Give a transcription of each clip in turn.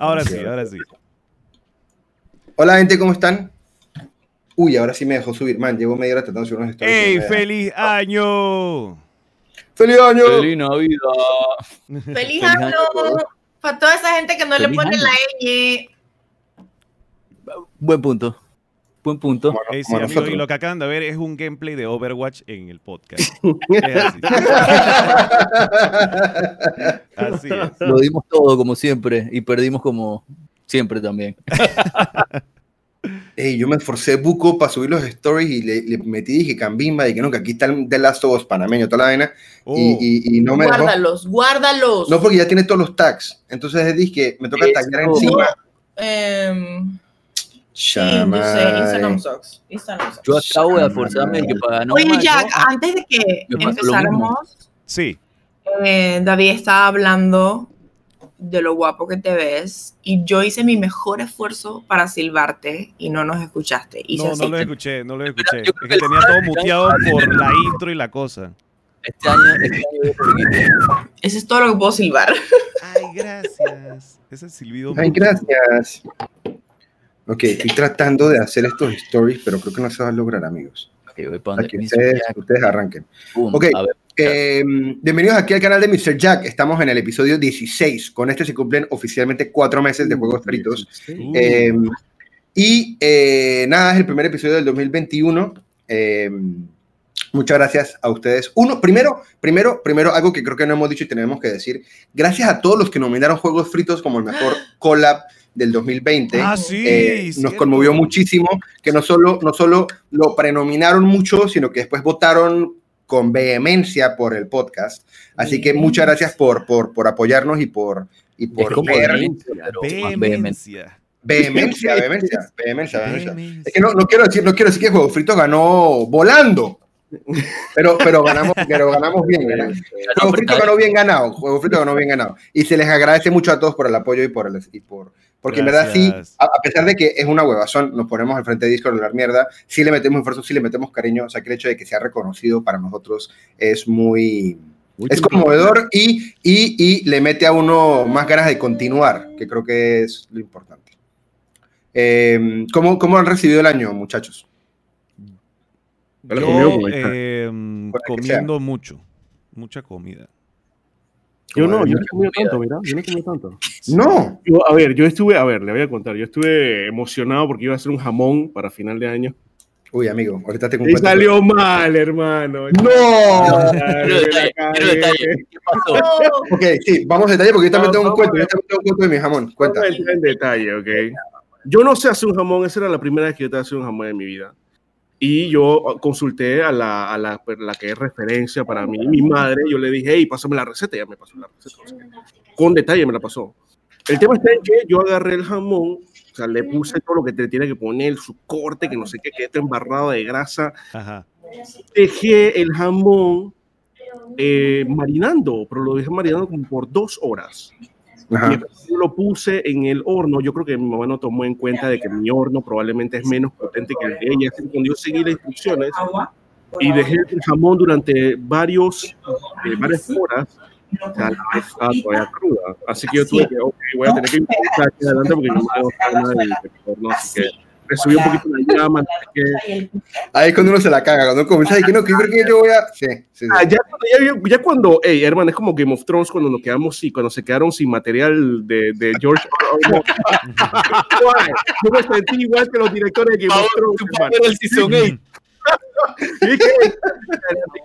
Ahora sí, ahora sí. Hola, gente, ¿cómo están? Uy, ahora sí me dejó subir. Man, llevo media hora tratando de subir unos stories. ¡Ey, feliz año! ¡Feliz año! Feliz Navidad. ¡Feliz Feliz año! Para toda esa gente que no le pone año. la ñ. Buen punto. Buen punto. Sí, y lo que acaban de ver es un gameplay de Overwatch en el podcast. Es así. Así es. Lo dimos todo como siempre y perdimos como siempre también. Yo me esforcé buco para subir los stories y le, le metí, dije, cambimba, y que no, que aquí está el The Last of Us panameño, toda la vaina, Oh, y, y- y no me dejó. guárdalos, guárdalos. No, porque ya tiene todos los tags. Entonces dije, me toca taggear encima. Em, sí, yo sucks. Acabo de forzarme que para ganar Oye, Jack, antes de que empezáramos, Sí. eh, David estaba hablando de lo guapo que te ves y yo hice mi mejor esfuerzo para silbarte y no nos escuchaste. Hice No, así. no lo escuché, no lo escuché. Es que tenía todo muteado por la intro y la cosa. este año, este año. Eso es todo lo que puedo silbar. Ay, gracias. Ese silbido. Ay, gracias. Ok, estoy tratando de hacer estos stories, pero creo que no se va a lograr, amigos. Ok, voy para donde Aquí Mr. ustedes, Jack. ustedes arranquen. Boom. Ok. A ver, Eh, bienvenidos aquí al canal de Mr. Jack. Estamos en el episodio 16. Con este se cumplen oficialmente cuatro meses de juegos fritos. Uh, Eh, y eh, nada, es el primer episodio del 2021. Eh, muchas gracias a ustedes. Uno, primero, primero, primero, algo que creo que no hemos dicho y tenemos que decir. Gracias a todos los que nominaron juegos fritos como el mejor collab del 2020. ah, sí. Eh, nos conmovió muchísimo que no solo, no solo lo prenominaron mucho, sino que después votaron con vehemencia por el podcast. Así que muchas gracias por, por, por apoyarnos y por, y es por como ver. vehemencia. Vehemencia. Vehemencia, vehemencia, vehemencia, vehemencia. Vehemencia. Es que no, no quiero decir, no quiero decir que Juego Frito ganó volando. Pero, pero ganamos, pero ganamos bien. ¿verdad? Juego Frito ganó bien ganado. Juego Frito ganó bien ganado. Y se les agradece mucho a todos por el apoyo y por el, y por, porque en verdad sí, Gracias. a, a pesar de que es una huevazón, nos ponemos al frente de Discord a hablar mierda, sí le metemos esfuerzo, sí le metemos cariño, o sea que el hecho de que sea reconocido para nosotros es muy, es conmovedor y, y, y le mete a uno más ganas de continuar, que creo que es lo importante. Eh, ¿cómo, ¿Cómo han recibido el año, muchachos? Yo, eh, que comiendo mucho. Mucha comida. Yo no, yo no he comido tanto, mira, yo no he comido tanto. No, Yo, a ver, yo estuve, a ver, le voy a contar, yo estuve emocionado porque iba a hacer un jamón para final de año. uy amigo, ahorita tengo un Y cuento. salió mal, hermano. No. Me la detalle, detalle. ¿Qué pasó? No, Ok, sí, vamos a detalle porque yo también No, tengo un cuento, a yo también tengo un cuento de mi jamón. Cuenta. En detalle, ok. Yo no sé hacer un jamón, esa era la primera vez que yo estaba haciendo un jamón en mi vida. Y yo consulté a la, a la, la que es referencia para mí, mi madre, yo le dije, hey, pásame la receta, ya me pasó la receta. Con detalle me la pasó. El tema está en que yo agarré el jamón, o sea, le puse todo lo que te tiene que poner, su corte, que no sé qué, que está embarrado de grasa. Ajá. Dejé el jamón eh, marinando, pero lo dejé marinando como por dos horas. Yo lo puse en el horno. Yo creo que mi mamá no tomó en cuenta de que mi horno probablemente es menos potente que el de ella. Así que yo seguí las instrucciones y dejé el jamón durante varios, eh, varias horas, sea, la estaba todavía cruda. Así que yo tuve que, ok, voy a tener que improvisar aquí adelante porque no me debo estar nada del horno. Así que le subí un poquito la llama. que- Ahí es cuando uno se la caga, cuando comienza a que no, que yo creo que yo voy a. Sí, sí, sí. Ah, ya, ya, ya cuando, hey, hermano, es como Game of Thrones cuando nos quedamos, sí, cuando se quedaron sin material de, de George Yo me sentí igual que los directores de Game of Thrones. hermano. el season 8. Y dije,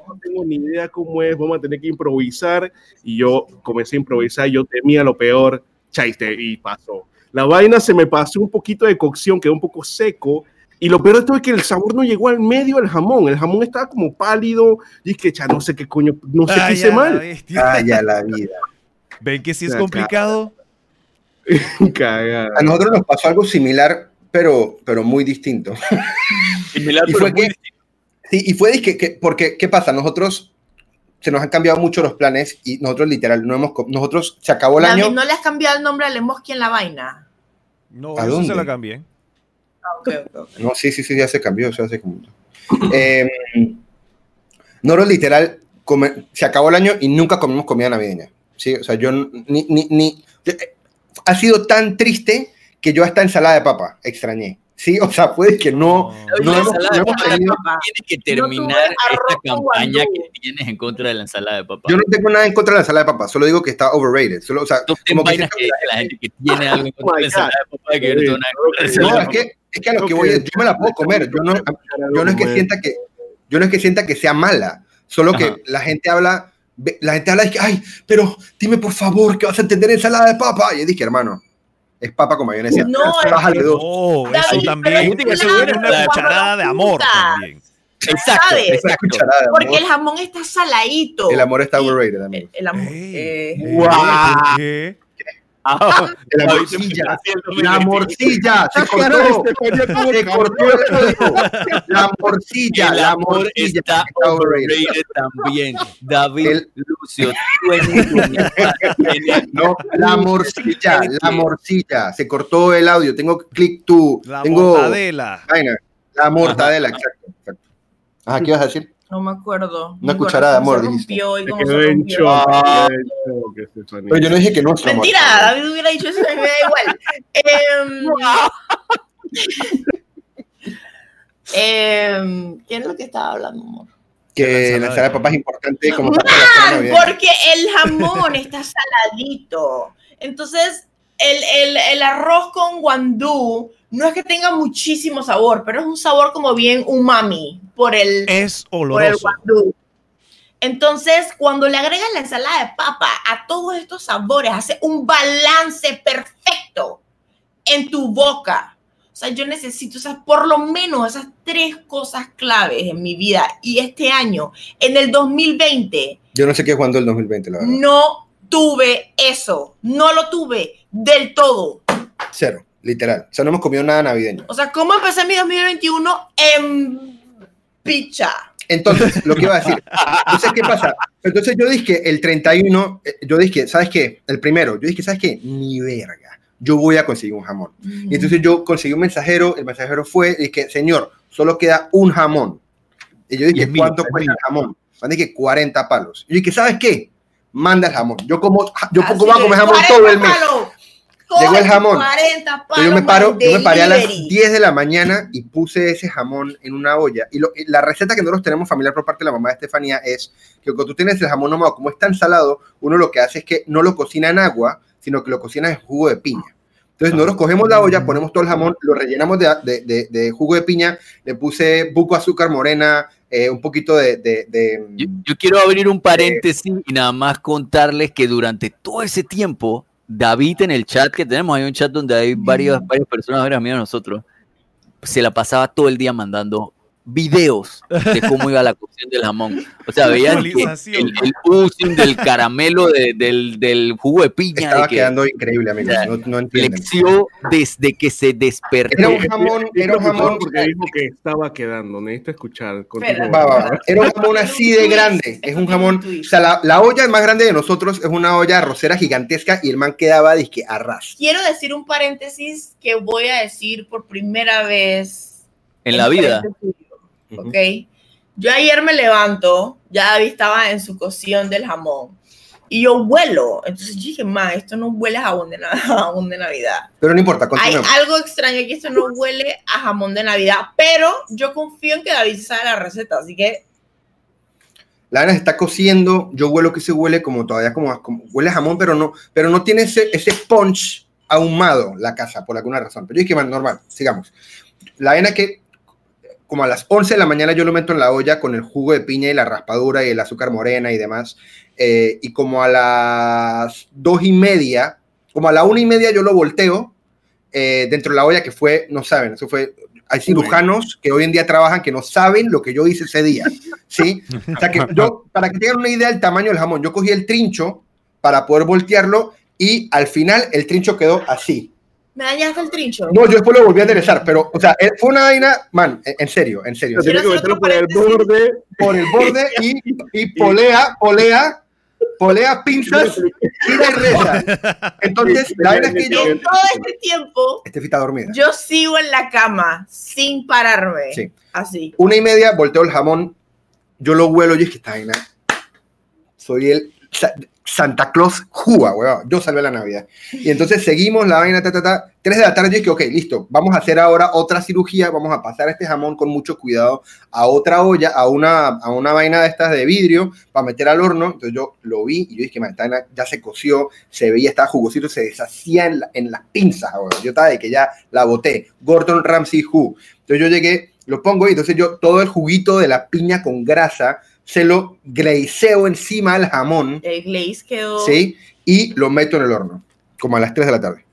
no tengo ni idea cómo es, vamos a tener que improvisar. Y yo comencé a improvisar, yo temía lo peor, chaiste, y pasó. La vaina se me pasó un poquito de cocción, quedó un poco seco. Y lo peor de todo es que el sabor no llegó al medio del jamón. El jamón estaba como pálido. Y es que, ya no sé qué coño, no sé qué Ay, hice la mal. bestia. Ah, ya la vida. ¿Ven que sí es complicado? Cagada. A nosotros nos pasó algo similar, pero, pero muy distinto. Similar, Y pero fue muy que- Sí, y fue que, que- porque, ¿qué pasa? Nosotros se nos han cambiado mucho los planes y nosotros literal, no hemos, nosotros se acabó el David, año. ¿no le has cambiado el nombre a Lemoski en la vaina? No, ¿A eso dónde? se la cambié. Ah. No, sí, sí, sí, ya se cambió, ya hace como... Eh, nosotros literal, come- se acabó el año y nunca comimos comida navideña. Sí, o sea, yo ni, ni, ni- eh, ha sido tan triste que yo hasta ensalada de papa extrañé. Sí, o sea, puede que no, No. no hemos, no hemos tenido- Tienes que terminar esta campaña que tienes en contra de la ensalada de papa. Yo no tengo nada en contra de la ensalada de papa, solo digo que está overrated. Solo, o sea, 10 como que que dice la gente que tiene algo en contra de la ensalada de papa que yo no tengo nada No, es que, es que a lo que voy yo me la puedo comer. Yo no, yo no es que sienta que, yo no es que sienta que sea mala, solo que Ajá. la gente habla, la gente habla de que, ay, pero dime por favor que vas a entender ensalada de papa. Y yo dije, hermano, es papa con mayonesa. No, es Bájale dos. Oh, David, eso pero también. es Eso claro, tiene una cucharada de amor también. Exacto, Porque el jamón está saladito. El amor está overrated, amigo. El, el amor. Eh. Ah, La morcilla. La morcilla se cortó. Se cortó el audio. La morcilla, El la morcilla está overrated. también. David El- Lucio. No, la morcilla, la morcilla. Se cortó el audio. Tengo click to. La tengo mortadela. La mortadela, exacto, exacto. Ajá, ¿qué ibas a decir? No me acuerdo. Una Mi cucharada de amor, dijiste. Ah. Pero yo no dije que amor. Mentira, David hubiera dicho eso, me da igual. Em, ¿Quién es lo que estaba hablando, amor? Que la ensalada de papas es importante como navideña. Porque el jamón está saladito. Entonces, el, el- el arroz con guandú no es que tenga muchísimo sabor, pero es un sabor como bien umami por el, Es por el guandú. Entonces, cuando le agregas la ensalada de papa a todos estos sabores, hace un balance perfecto en tu boca. O sea, yo necesito, o sea, por lo menos esas tres cosas claves en mi vida. Y este año, en el 2020, Yo no sé qué es cuando el 2020, la verdad. no tuve eso. No lo tuve del todo. Cero, literal. O sea, no hemos comido nada navideño. O sea, ¿cómo empecé mi 2021? En picha. Entonces, lo que iba a decir. Entonces, ¿qué pasa? Entonces yo dije el 31, eh, yo dije, ¿sabes qué? El primero, yo dije, ¿sabes qué? Ni verga. Yo voy a conseguir un jamón. Y entonces yo conseguí un mensajero, el mensajero fue y dije, señor, solo queda un jamón. Y yo dije, ¿cuánto es cuesta mío. el jamón? Man, dije, 40 palos. Y yo dije, ¿sabes qué? Manda el jamón. Yo como, yo Así voy a comer jamón 40 todo el mes. palos. Llegó el jamón. 40 palos Yo me paro, yo me paré a las delivery. 10 de la mañana y puse ese jamón en una olla. Y, lo- y la receta que nosotros tenemos familiar por parte de la mamá de Estefanía es que cuando tú tienes el jamón ahumado, como es tan salado, uno lo que hace es que no lo cocina en agua, sino que lo cocina en jugo de piña. Entonces nosotros cogemos la olla, ponemos todo el jamón, lo rellenamos de, de- de- de jugo de piña, le puse buco azúcar morena, eh, un poquito de... de- de- Yo, yo quiero abrir un paréntesis y nada más contarles que durante todo ese tiempo, David en el chat que tenemos, hay un chat donde hay varias, varias personas, varias amigas de nosotros, se la pasaba todo el día mandando videos de cómo iba la cocción del jamón. O sea, veían que el, el oozing del caramelo de- del, del jugo de piña, estaba de que quedando increíble, amigos. Ya, No, no desde que se despertó. Era un jamón, era un jamón... porque dijo que estaba quedando. Necesito escuchar. Va, va, va. Era un jamón así de grande. Es un jamón. O sea, la, la olla más grande de nosotros es una olla arrocera gigantesca y el man quedaba disque a ras. Quiero decir un paréntesis que voy a decir por primera vez En la vida. Frente tuyo, ¿Ok? Yo ayer me levanto, ya David estaba en su cocción del jamón. Y yo huelo. Entonces yo dije, man, esto no huele a jamón de, na- jamón de Navidad. Pero no importa, Hay continuemos. algo extraño aquí, esto no huele a jamón de Navidad. Pero yo confío en que David sabe la receta, así que La vaina se está cociendo. Yo huelo que se huele como todavía como, como- huele a jamón, pero no, pero no tiene ese, ese punch ahumado la casa por alguna razón. Pero yo dije, man, normal, sigamos. La vaina que como a las 11 de la mañana yo lo meto en la olla con el jugo de piña y la raspadura y el azúcar morena y demás. eh, y como a las dos y media, como a la una y media yo lo volteo eh, dentro de la olla que fue, no saben, eso fue, hay cirujanos que hoy en día trabajan que no saben lo que yo hice ese día, ¿sí? O sea que yo, para que tengan una idea del tamaño del jamón, yo cogí el trincho para poder voltearlo y al final el trincho quedó así. Me dañaste el trincho. No, yo después lo volví a enderezar, pero, o sea, eh, fue una vaina, man, en en serio, en serio. Tiene que meterlo por el borde. Por el borde y, y polea, polea, polea pinzas, tira y reza. Entonces, la vaina es que yo... En todo este tiempo, Este dormida. yo sigo en la cama sin pararme. Sí. Así. Una y media, volteo el jamón, yo lo huelo y es que está vaina. Soy el, Santa Claus Juga, weón. Yo salvé la Navidad. Y entonces seguimos la vaina, ta, ta, ta. 3 de la tarde, yo dije, ok, listo, vamos a hacer ahora otra cirugía, vamos a pasar este jamón con mucho cuidado a otra olla, a una, a una vaina de estas de vidrio para meter al horno. Entonces yo lo vi y yo dije, man, esta vaina ya se coció, se veía, estaba jugosito, se deshacía en, la- en las pinzas, weón. Yo estaba de que ya la boté. Gordon Ramsay Who. Entonces yo llegué, lo pongo y entonces yo todo el juguito de la piña con grasa se lo glazeo encima del jamón. El glaze quedó. ¿sí? Y lo meto en el horno, como a las 3 de la tarde.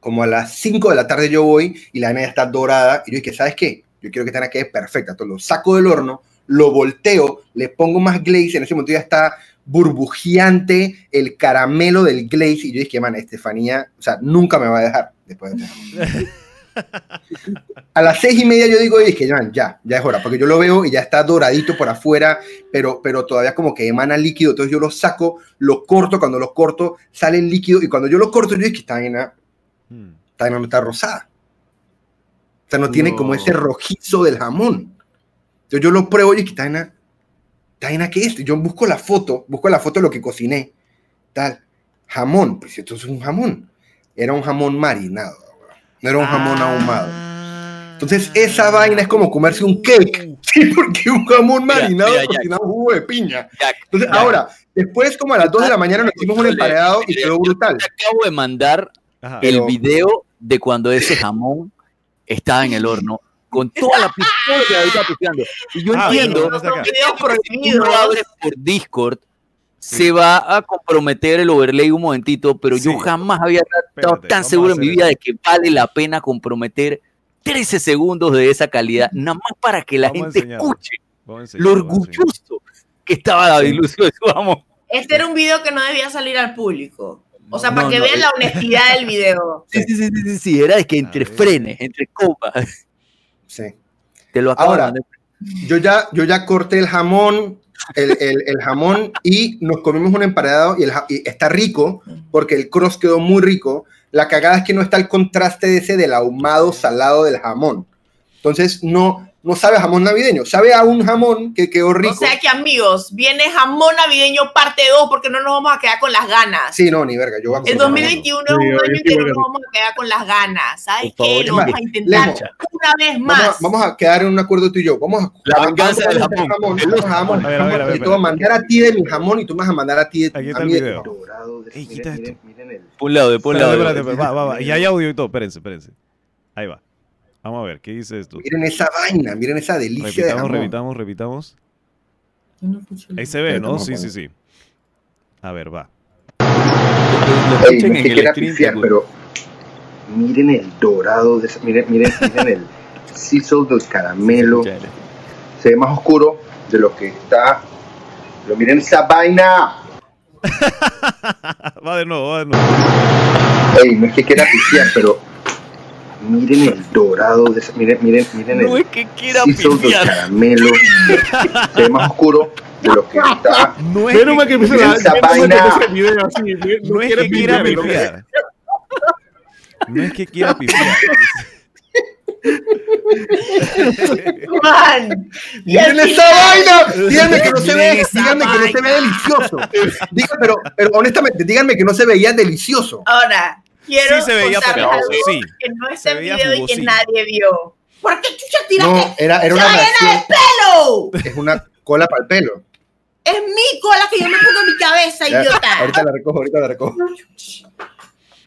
Como a las 5 de la tarde yo voy y la ya está dorada. Y yo dije, ¿sabes qué? Yo quiero que esta vaina quede perfecta. Entonces lo saco del horno, lo volteo, le pongo más glaze. En ese momento ya está burbujeante el caramelo del glaze. Y yo dije, man, Estefanía, o sea, nunca me va a dejar después de esto. A las seis y media yo digo, y dije, ya, ya, ya es hora, porque yo lo veo y ya está doradito por afuera, pero, pero todavía como que emana líquido, entonces yo lo saco, lo corto, cuando lo corto sale el líquido, y cuando yo lo corto yo dije, esta vaina, Hmm. esta vaina no está rosada. O sea, no, tiene como ese rojizo del jamón. Entonces yo lo pruebo y dije, esta vaina, esta vaina, ¿qué es? Y yo busco la foto, busco la foto de lo que cociné, tal, jamón, pues esto es un jamón, era un jamón marinado, no era un jamón Ah. ahumado. Entonces, esa vaina es como comerse un cake. Sí, porque un jamón marinado mira, cocinado en jugo de piña. Jack, Entonces, Jack. ahora, después, como a las 2 de la mañana, nos hicimos un emparedado y quedó yo brutal. Te acabo de mandar Ajá. el Pero- video de cuando ese jamón estaba en el horno con toda la pistola que ahorita pisteando. Y yo Ah, entiendo no prohibidos. lo abres por Discord, se va a comprometer el overlay un momentito, pero yo jamás había estado Espérate, tan seguro en mi vida de que vale la pena comprometer 13 segundos de esa calidad, nada más para que la Vamos gente escuche lo orgulloso que estaba David Lucio de su jamón. Este era un video que no debía salir al público. O sea, No, para que no, vean es- la honestidad del video. Sí, sí, sí, sí, sí, sí, era de que entre frenes, entre copas, Sí. te lo acabo de Ahora, mandar. Yo ya, yo ya corté el jamón, el, el- jamón y nos comimos un emparedado y, el, está rico porque el cross quedó muy rico. La cagada es que no está el contraste de ese del ahumado salado del jamón. Entonces no, no sabe a jamón navideño, sabe a un jamón que quedó rico. O sea que amigos, viene jamón navideño parte 2 porque no nos vamos a quedar con las ganas. sí, no, ni verga. Yo voy a El comer jamón. 2021 es un año en sí que no nos vamos a quedar con las ganas. ¿Sabes qué? Lo vamos a Lemo, intentar una vez Vamos a, más. vamos a quedar en un acuerdo tú y yo. Vamos a La venganza vamos del hacer jamón. Vamos El a jamón, A ver, a ver, a ver, jamón, y te voy a mandar a ti de mi jamón y tú me vas a mandar a ti de, Aquí está el video. Dorado de- Ey, miren, quita miren, esto. miren el- Por un lado, un lado. Va, va, va. Y hay audio y todo. Espérense, espérense. Ahí va. Vamos a ver, ¿qué dice esto? Miren esa vaina, miren esa delicia de Repitamos, jamón. repitamos, repitamos. Ahí se ve, ¿no? Sí, sí, sí. A ver, va. Lo Ey, escuchen no quiera stream, pifiar, pero miren el dorado, de esa- miren, miren, miren el sizzle del caramelo. Se ve más oscuro de lo que está. Pero miren esa vaina. va de nuevo, va de nuevo. Ey, no es que quiera pifiar, pero miren el dorado, de esa- miren, miren, miren No el es que quiera pifiar. caramelo. Se ve más oscuro de lo que está. No es que, que esa que. No, no es que quiera pifiar, ¿no? es que quiera pifiar. Man, ¡Miren esa vaina! Díganme que no se ve, díganme que no se ve delicioso. Pero, pero honestamente, díganme que no se veía delicioso. Ahora, quiero Sí se veía pegajoso, sí. que no Se está en video y que nadie vio. ¿Por qué chucha tiraste No, era, era una ¡Se va llena reacción. de pelo? Es una cola para el pelo. Es mi cola que yo me pongo en mi cabeza, Ya, idiota. ahorita la recojo, ahorita la recojo.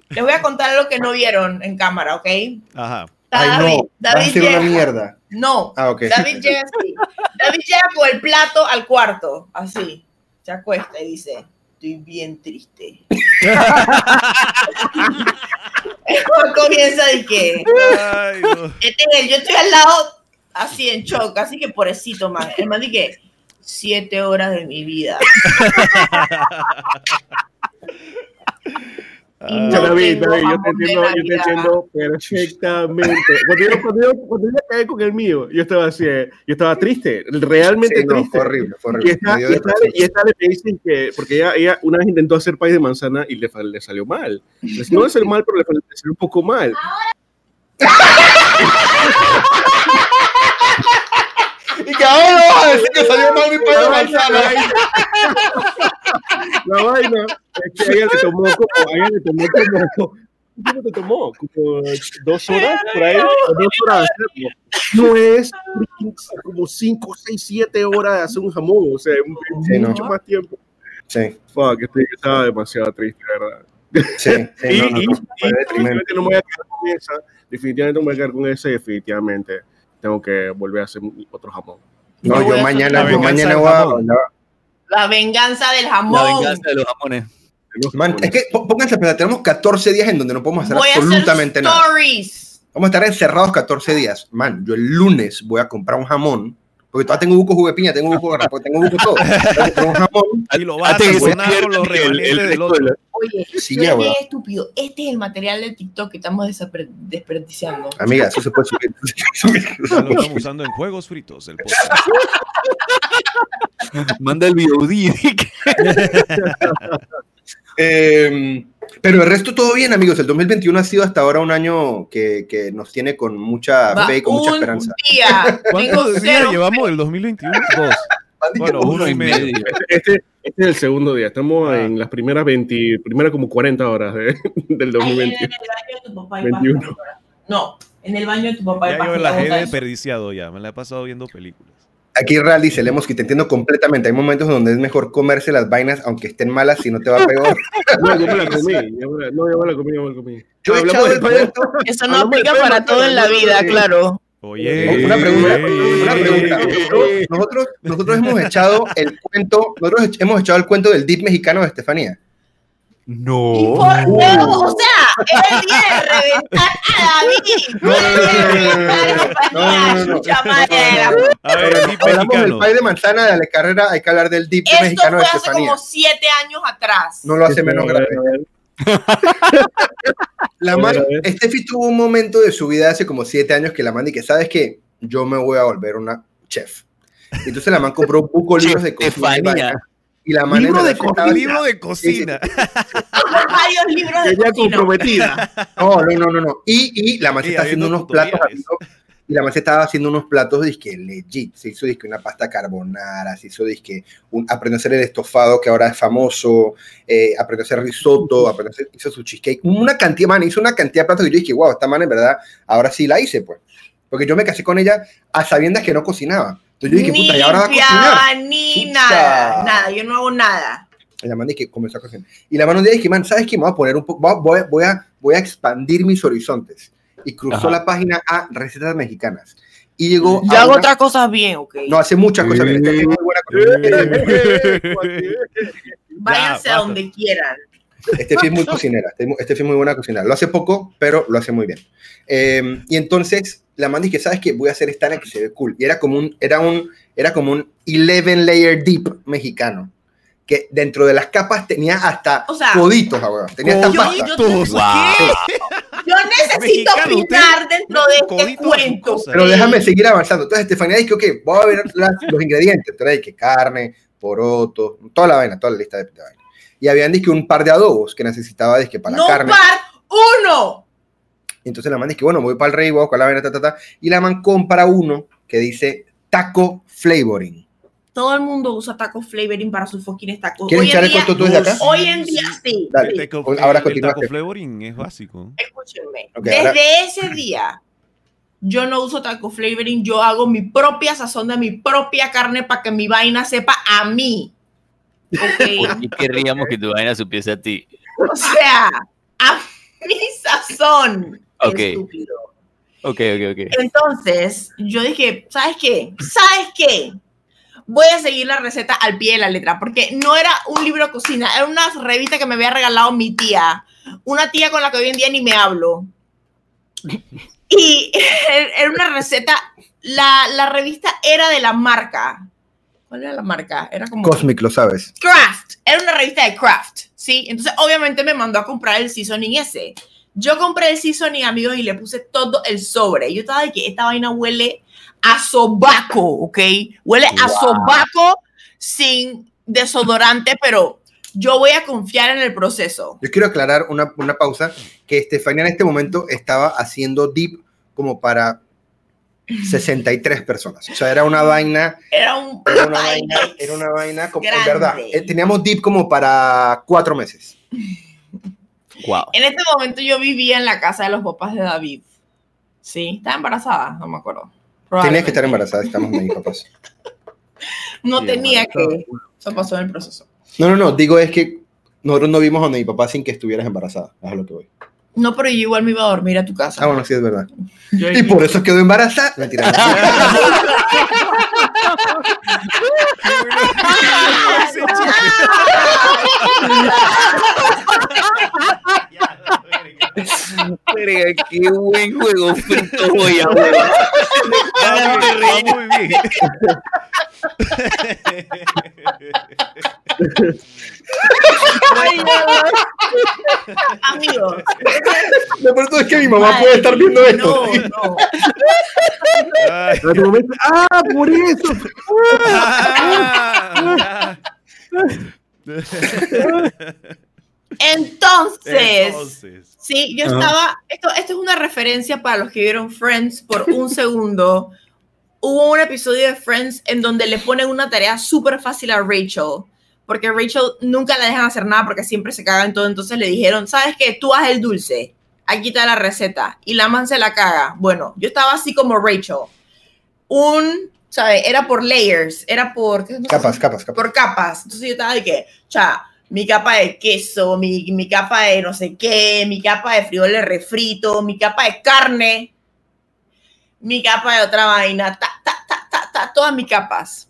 Les voy a contar lo que no vieron en cámara, ¿ok? Ajá. Ay, David, no, David una llega. mierda. No, Ah. David llega así. David llega con el plato al cuarto, así. Se acuesta y dice, estoy bien triste. Comienza de que, Ay, no. este yo estoy al lado, así en shock, así que pobrecito, man. El man que siete horas de mi vida. Ay, no David, David, yo te entiendo, yo te entiendo perfectamente. Cuando yo, cuando, yo, cuando yo caí con el mío, yo estaba así, eh, yo estaba triste, realmente Sí, no, triste. fue horrible, fue Y horrible. esta, y esta, y esta le dicen que, porque ella, ella una vez intentó hacer pay de manzana y le, le salió mal. No le salió mal, pero le, le salió un poco mal. Y que ahora vas a decir que salió mal mi pay de La manzana. la vaina es que ella le tomó como, ella le tomó como, ¿cómo te tomó? Como dos horas por ahí, o dos horas de hacerlo. No es como cinco, seis, siete horas de hacer un jamón, o sea, Sí, no. mucho más tiempo. Sí, Fuck, estoy, estaba demasiado triste, ¿verdad? sí. sí, y, no, no, y- no, y definitivamente no me voy a quedar con esa, definitivamente no me voy a quedar con esa, definitivamente tengo que volver a hacer otro jamón. No, Yo a mañana, yo la mañana venganza voy a... del jamón. La venganza del La jamón. venganza de los jamones. Man, es que pó- pónganse a pensar, tenemos 14 días en donde no podemos hacer Voy a hacer absolutamente nada. stories. Vamos a estar encerrados 14 días. Man, yo el lunes voy a comprar un jamón, porque todavía tengo buco jugo de piña, tengo buco de tengo buco todo. A comprar un jamón. Y lo vas a pierda con los el- del otro. Oye, Sí, ya, estúpido. Este es el material de TikTok que estamos desperdiciando. Amiga, eso se puede subir. Lo estamos usando en juegos fritos. El podcast. Manda el VOD. Eh, pero el resto todo bien, amigos. El 2021 ha sido hasta ahora un año que, que nos tiene con mucha Va fe y con mucha esperanza. día. ¿Cuántos días llevamos del 2021? Dos. Bueno, uno y medio. Este, este es el segundo día. Estamos Ah. en las primeras 20, primeras como 40 horas de- del Ahí en 2020. el baño de tu papá y 21. pasa. No, en el baño de tu papá y Ya pasa. yo la he desperdiciado ya. Me la he pasado viendo películas. Aquí Real dice, Lemos, que te entiendo completamente. Hay momentos donde es mejor comerse las vainas, aunque estén malas, si no te va peor. No, yo me la comí. ya me la- no, yo me la comí, yo me la comí. Yo he echado el cuento. Eso no aplica para todo en la vida, claro. Oye, una pregunta. Nosotros, nosotros, hemos echado el cuento, nosotros hemos echado el cuento del dip mexicano de Estefanía. No. O sea, el día de reventar a David. No, no, no. el dip de manzana de la carrera, hay que hablar del dip Esto mexicano de Estefanía. Esto fue hace como siete años atrás. No lo hace menos grave. La man. Steffi tuvo un momento de su vida hace como siete años que la man y que sabes que yo me voy a volver una chef. Y Entonces la man compró un poco libros de cocina. y la man Libro de, co- estaba- libro de cocina. varios libros de Ella cocina. comprometida. No, no, no, no, no. Y, y la man está haciendo unos platos tutoriales. haciendo- y la man se estaba haciendo unos platos disque legit. Se hizo disque una pasta carbonara, se hizo disque un, aprendió a hacer el estofado que ahora es famoso, eh, aprendió a hacer risotto, aprendió a hacer, hizo su cheesecake, una cantidad, man, hizo una cantidad de platos que yo dije, wow, esta man en verdad, ahora sí la hice, pues. Porque yo me casé con ella a sabiendas que no cocinaba. Entonces yo dije, ni puta, y ahora va a cocinar. ni Chucha. nada. Nada, yo no hago nada. Y la man que comenzó a cocinar. Y la man un día dije, man, ¿sabes qué? Me voy a poner un poco, voy, voy, a, voy a expandir mis horizontes. Y cruzó Ajá. la página a recetas mexicanas. Y llegó Yo a hago una- otras cosas bien, ok. No, hace muchas cosas bien. Muy buena cocinera. Váyanse Ya, a donde quieran. Este es muy cocinera. Este es muy buena cocinera. Lo hace poco, pero lo hace muy bien. Eh, y entonces la man dije, ¿sabes qué? Voy a hacer esta que se ve cool. Y era como un, era un, era como un 11 layer deep mexicano. Que dentro de las capas tenía hasta O sea, coditos, ah, weón. Tenía hasta yo- pasta. yo- Coditos. Wow. Yo necesito Mexicano, opinar usted- dentro de este cuento. Pero déjame seguir avanzando. Entonces, Estefanía dice, ok, voy a ver las- los ingredientes. Entonces, hay que carne, poroto, toda la vaina, toda la lista de, de vaina. Y habían dicho un par de adobos que necesitaba dizque, para No la carne. par uno. Entonces la man dice, bueno, voy para el rey, voy a buscar la vaina, ta, ta, ta. Y la man compra uno que dice taco flavoring. Todo el mundo usa taco flavoring para sus fucking tacos. ¿Quieres Hoy echar el cuento tú desde acá? hoy en día sí. Dale. sí. Taco, ahora el taco flavoring es básico. Escúchenme. Ok, Desde ahora- ese día, yo no uso taco flavoring, yo hago mi propia sazón de mi propia carne para que mi vaina sepa a mí. ¿Por Ok. qué querríamos que tu vaina supiese a ti? o sea, a mi sazón. Ok. Estúpido. Ok, ok, ok. Entonces, yo dije, ¿sabes qué? ¿Sabes qué? Voy a seguir la receta al pie de la letra, porque no era un libro de cocina, era una revista que me había regalado mi tía, una tía con la que hoy en día ni me hablo. Y era una receta, la, la revista era de la marca. ¿Cuál era la marca? Era como... Cosmic, lo sabes. Craft, era una revista de craft, ¿sí? Entonces, obviamente me mandó a comprar el seasoning ese. Yo compré el seasoning, amigos, y le puse todo el sobre. Yo estaba de que esta vaina huele a sobaco, ¿ok? Huele a sobaco sin desodorante, pero yo voy a confiar en el proceso. Yo quiero aclarar una, una pausa, que Estefanía en este momento estaba haciendo dip como para 63 personas. O sea, era una vaina, Era un era una vaina, era una vaina, como, en verdad, eh, teníamos dip como para cuatro meses. Wow. En este momento yo vivía en la casa de los papás de David. Sí, estaba embarazada, no me acuerdo. Tenías que estar embarazada, estamos mis papás. No Sí, tenía que. Eso pasó en el proceso. No, no, no, digo es que nosotros no vimos a mi papá sin que estuvieras embarazada, es a lo que voy. No, pero yo igual me iba a dormir a tu casa. Ah, bueno, sí, es verdad. Yo- Y por eso quedó embarazada. Mentira. Verga, qué buen juego frito hoy, abuelo. Va muy bien, va muy bien. Amigo. Lo peor es que mi mamá puede estar viendo esto. No, no. Ay. En otro momento, ¡Ah, por eso! Ah, Entonces, Entonces. sí, yo estaba. Esto, esto es una referencia para los que vieron Friends por un segundo. Hubo un episodio de Friends en donde le ponen una tarea súper fácil a Rachel. Porque Rachel nunca la dejan hacer nada porque siempre se caga en todo. Entonces le dijeron, ¿sabes qué? Tú haz el dulce. Aquí está la receta. Y la man se la caga. Bueno, yo estaba así como Rachel. Un, ¿sabes? Era por layers. Era por... Capas, capas, capas. por capas. Entonces yo estaba de que, o sea, mi capa de queso, mi, mi capa de no sé qué, mi capa de frijoles refrito, mi capa de carne, mi capa de otra vaina, ta, ta, ta, ta, ta, todas mis capas.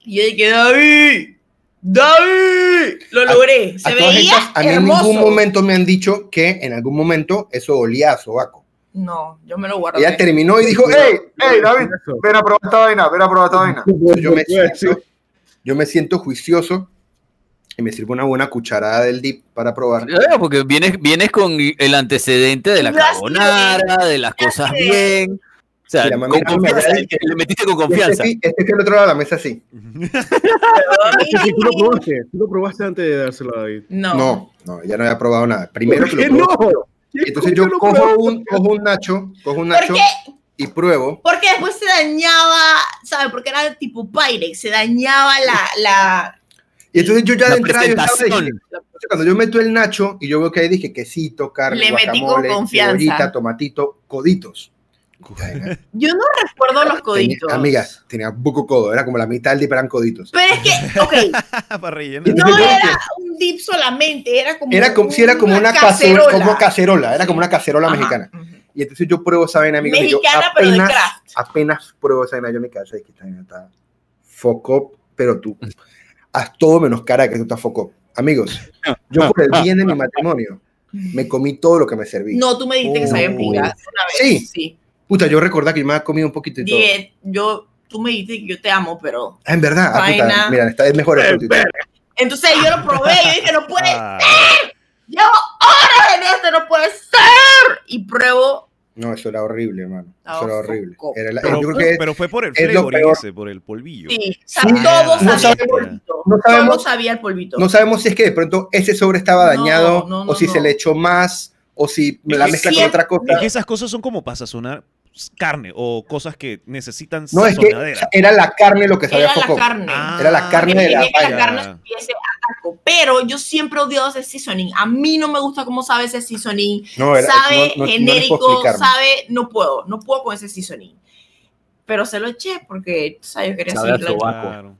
Y yo dije, David, David, lo A- logré. Se A veía estas, a mí en ningún momento me han dicho que en algún momento eso olía a sobaco. No, yo me lo guardé. Ella terminó y dijo, hey, hey, David, ven a probar esta vaina, ven a probar esta vaina. Entonces yo me Puede siento, yo me siento juicioso y me sirvo una buena cucharada del dip para probar. Claro, porque vienes, vienes con el antecedente de la carbonara, de las cosas bien. O sea, con confianza, le metiste con Y Este confianza. sí, este sí al otro lado de la mesa sí. Es que tú lo probaste, tú lo probaste antes de dárselo a David. No. No, no, ya no había probado nada. Primero que ¿Por lo qué probó. no? Entonces yo cojo un, cojo un nacho, cojo un ¿Por nacho y pruebo. Porque después se dañaba, ¿sabes? Porque era tipo Pyrex, se dañaba la, la, Y entonces yo ya La de entrada yo estaba cuando yo meto el nacho y yo veo que ahí dije quesito, carne, Le metí con guacamole, confianza. cebollita, tomatito, coditos. Yo no recuerdo los coditos. Tenía- amiga, tenía poco codo, era como la mitad del dip eran coditos. Pero es que, ok, Para rellenar. no era un dip solamente, era como. Era como si era como una cacerola, como cacerola, era como una cacerola Ajá. mexicana. Y entonces yo pruebo esa vaina, amigo, y yo Mexicana, pero de apenas, craft. apenas pruebo esa vaina, yo me cabeza y que esta vaina está foco, pero tú haz todo menos cara que esto está foco. Amigos, yo por el bien de mi matrimonio me comí todo lo que me serví. No, tú me dijiste que sabía Uy. pingas una vez. Sí. Sí. Puta, yo recordaba que yo me había comido un poquito y todo. Dije, yo, tú me dijiste que yo te amo, pero. Ah, en verdad, ah, puta, mira, está, es mejor. Entonces yo lo probé y dije, no puede Ah, Llevo horas en esto, no puede ser. Y pruebo. No, eso era horrible, hermano. Ah, Eso era horrible. foco. Era la- pero, yo creo que pero fue por el es lo flavor peor. ese, por el polvillo. Sí, o sea, Sí. todo No sabía el sabemos- polvito. no sabemos- Todo sabía el polvito. no sabemos si es que de pronto ese sobre estaba No, dañado no, no, o si no. se le echó más o si me la Es mezcla con otra cosa. Es que esas cosas son como para sazonar carne o cosas que necesitan No, es que era la carne lo que sabía Era la carne. Ah, Era la carne de la que la carne Pero yo siempre he odiado ese seasoning. A mí no me gusta cómo sabe ese seasoning. No, era, sabe no- genérico, sabe, no puedo, no puedo con ese seasoning. Pero se lo eché porque, tú sabes, yo quería seguirlo. Claro.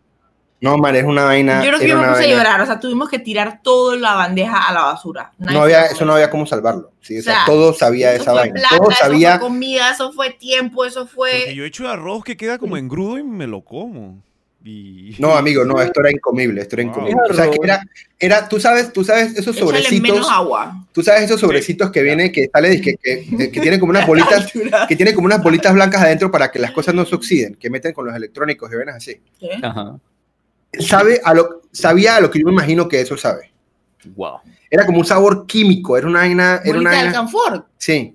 No, man, es una vaina. Yo creo que yo me puse a vaina- llorar, o sea, tuvimos que tirar toda la bandeja a la basura. Nadie No había, eso no había cómo salvarlo. Sí, o sea, O sea, todo sabía Eso esa fue vaina. plata, todo eso sabía. fue comida, eso fue tiempo, eso Porque fue... yo he hecho arroz que queda como engrudo y me lo como. Y... No, amigo, no, esto era incomible, esto era Wow. incomible. O sea, que era, era, tú sabes, tú sabes esos Échale sobrecitos, menos agua. tú sabes esos sobrecitos que viene, que sale, que, que, que tienen como unas bolitas, que tienen como unas bolitas blancas adentro para que las cosas no se oxiden, que meten con los electrónicos y vainas así. ¿Qué? Ajá. Sabe a lo, sabía a lo que yo me imagino que eso sabe. Wow. Era como un sabor químico, era una vaina, era una Bolita de alcanfor. sí.